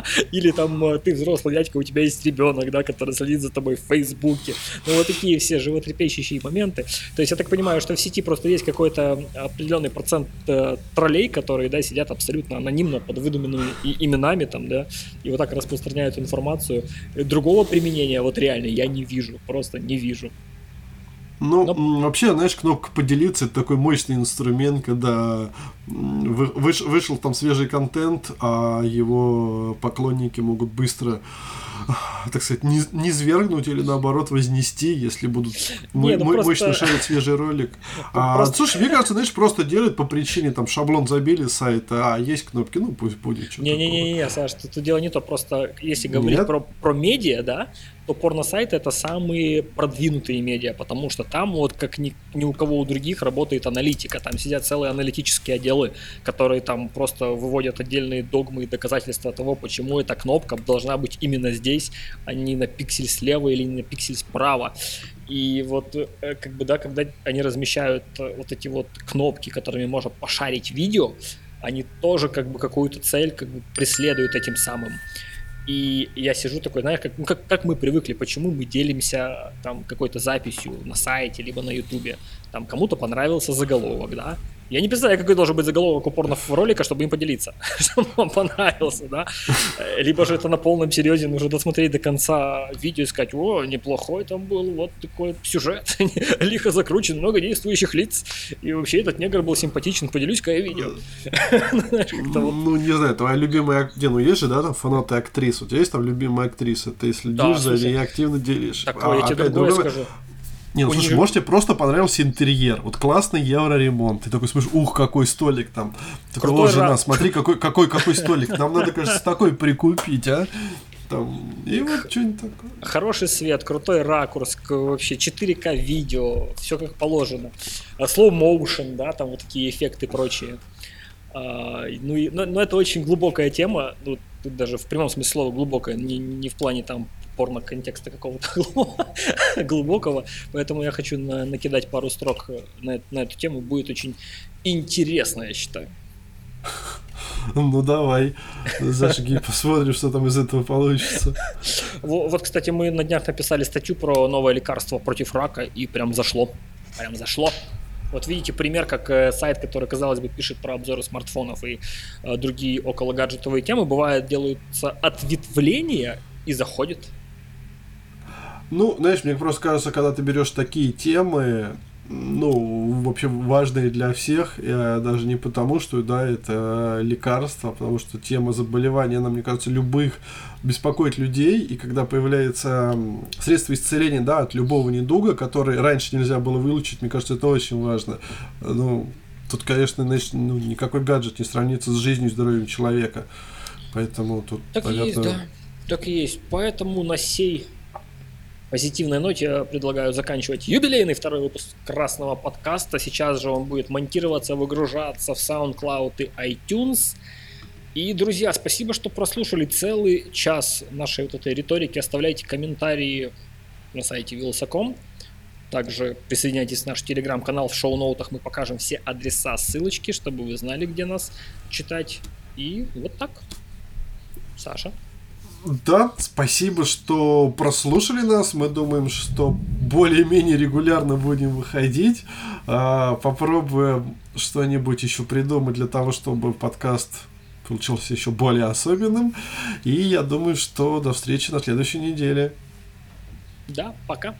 или там э, ты взрослый дядька, у тебя есть ребенок, да, который следит за тобой в Фейсбуке. Ну, вот такие все животрепещущие моменты. То есть я так понимаю, что в сети просто есть какой-то определенный процент э, троллей, которые, да, сидят абсолютно анонимно под выдуманными именами там, да, и вот так распространяют информацию. Другого применения вот реально я не вижу, просто не вижу. Ну, Но... вообще, знаешь, кнопка поделиться это такой мощный инструмент, когда выш, вышел там свежий контент, а его поклонники могут быстро так сказать, не, не свергнуть или наоборот вознести, если будут не, ну мощно просто... шарить свежий ролик. А, просто... Слушай, мне кажется, знаешь, просто делают по причине, там, шаблон забили сайта, а есть кнопки, ну пусть будет. Не-не-не, Саш, тут дело не то, просто если говорить про, про медиа, да, то порно-сайт это самые продвинутые медиа, потому что там вот как ни, ни у кого у других работает аналитика, там сидят целые аналитические отделы, которые там просто выводят отдельные догмы и доказательства того, почему эта кнопка должна быть именно здесь, а не на пиксель слева или не на пиксель справа. И вот э, как бы, да, когда они размещают э, вот эти вот кнопки, которыми можно пошарить видео, они тоже как бы какую-то цель как бы преследуют этим самым. И я сижу такой, знаешь, как, ну, как, как мы привыкли, почему мы делимся там какой-то записью на сайте, либо на ютубе. Там кому-то понравился заголовок, да, я не представляю, какой должен быть заголовок у порно-ролика, чтобы им поделиться, чтобы вам понравился, да. Либо же это на полном серьезе нужно досмотреть до конца видео и сказать, о, неплохой там был вот такой сюжет, лихо закручен, много действующих лиц, и вообще этот негр был симпатичен, поделюсь-ка я видео. Ну, не знаю, твоя любимая, где, ну есть же, да, там фанаты актрис, у тебя есть там любимая актриса, ты следишь за ней активно делишь. Такое, я тебе другое скажу. Не, ну слушай, них... может тебе просто понравился интерьер. Вот классный евроремонт. Ты такой смотришь, ух, какой столик там. Такой, о, жена, рад. смотри, какой, какой, какой столик. Нам надо, кажется, такой прикупить, а? Там, и вот что-нибудь такое. Хороший свет, крутой ракурс, вообще 4К видео, все как положено. А, slow motion, да, там вот такие эффекты прочие. А, ну, и, но, но это очень глубокая тема, ну, тут даже в прямом смысле слова глубокая, не, не в плане там порно-контекста какого-то глубокого, поэтому я хочу на, накидать пару строк на, на эту тему, будет очень интересно, я считаю. Ну давай, зажги, посмотрим, что там из этого получится. Вот, кстати, мы на днях написали статью про новое лекарство против рака, и прям зашло. Прям зашло. Вот видите пример, как э, сайт, который, казалось бы, пишет про обзоры смартфонов и э, другие около гаджетовые темы, бывает делаются ответвления и заходит. Ну, знаешь, мне просто кажется, когда ты берешь такие темы, ну, вообще важные для всех, я даже не потому, что, да, это лекарство, а потому что тема заболевания, она, мне кажется, любых беспокоит людей, и когда появляется средство исцеления, да, от любого недуга, который раньше нельзя было вылечить, мне кажется, это очень важно. Ну, тут, конечно, значит, ну, никакой гаджет не сравнится с жизнью и здоровьем человека. Поэтому тут, так понятно... есть, да. Так и есть. Поэтому на сей позитивной ноте я предлагаю заканчивать юбилейный второй выпуск Красного подкаста. Сейчас же он будет монтироваться, выгружаться в SoundCloud и iTunes. И, друзья, спасибо, что прослушали целый час нашей вот этой риторики. Оставляйте комментарии на сайте Вилсаком. Также присоединяйтесь в наш телеграм-канал. В шоу-ноутах мы покажем все адреса, ссылочки, чтобы вы знали, где нас читать. И вот так. Саша. Да, спасибо, что прослушали нас. Мы думаем, что более-менее регулярно будем выходить. А, попробуем что-нибудь еще придумать для того, чтобы подкаст получился еще более особенным. И я думаю, что до встречи на следующей неделе. Да, пока.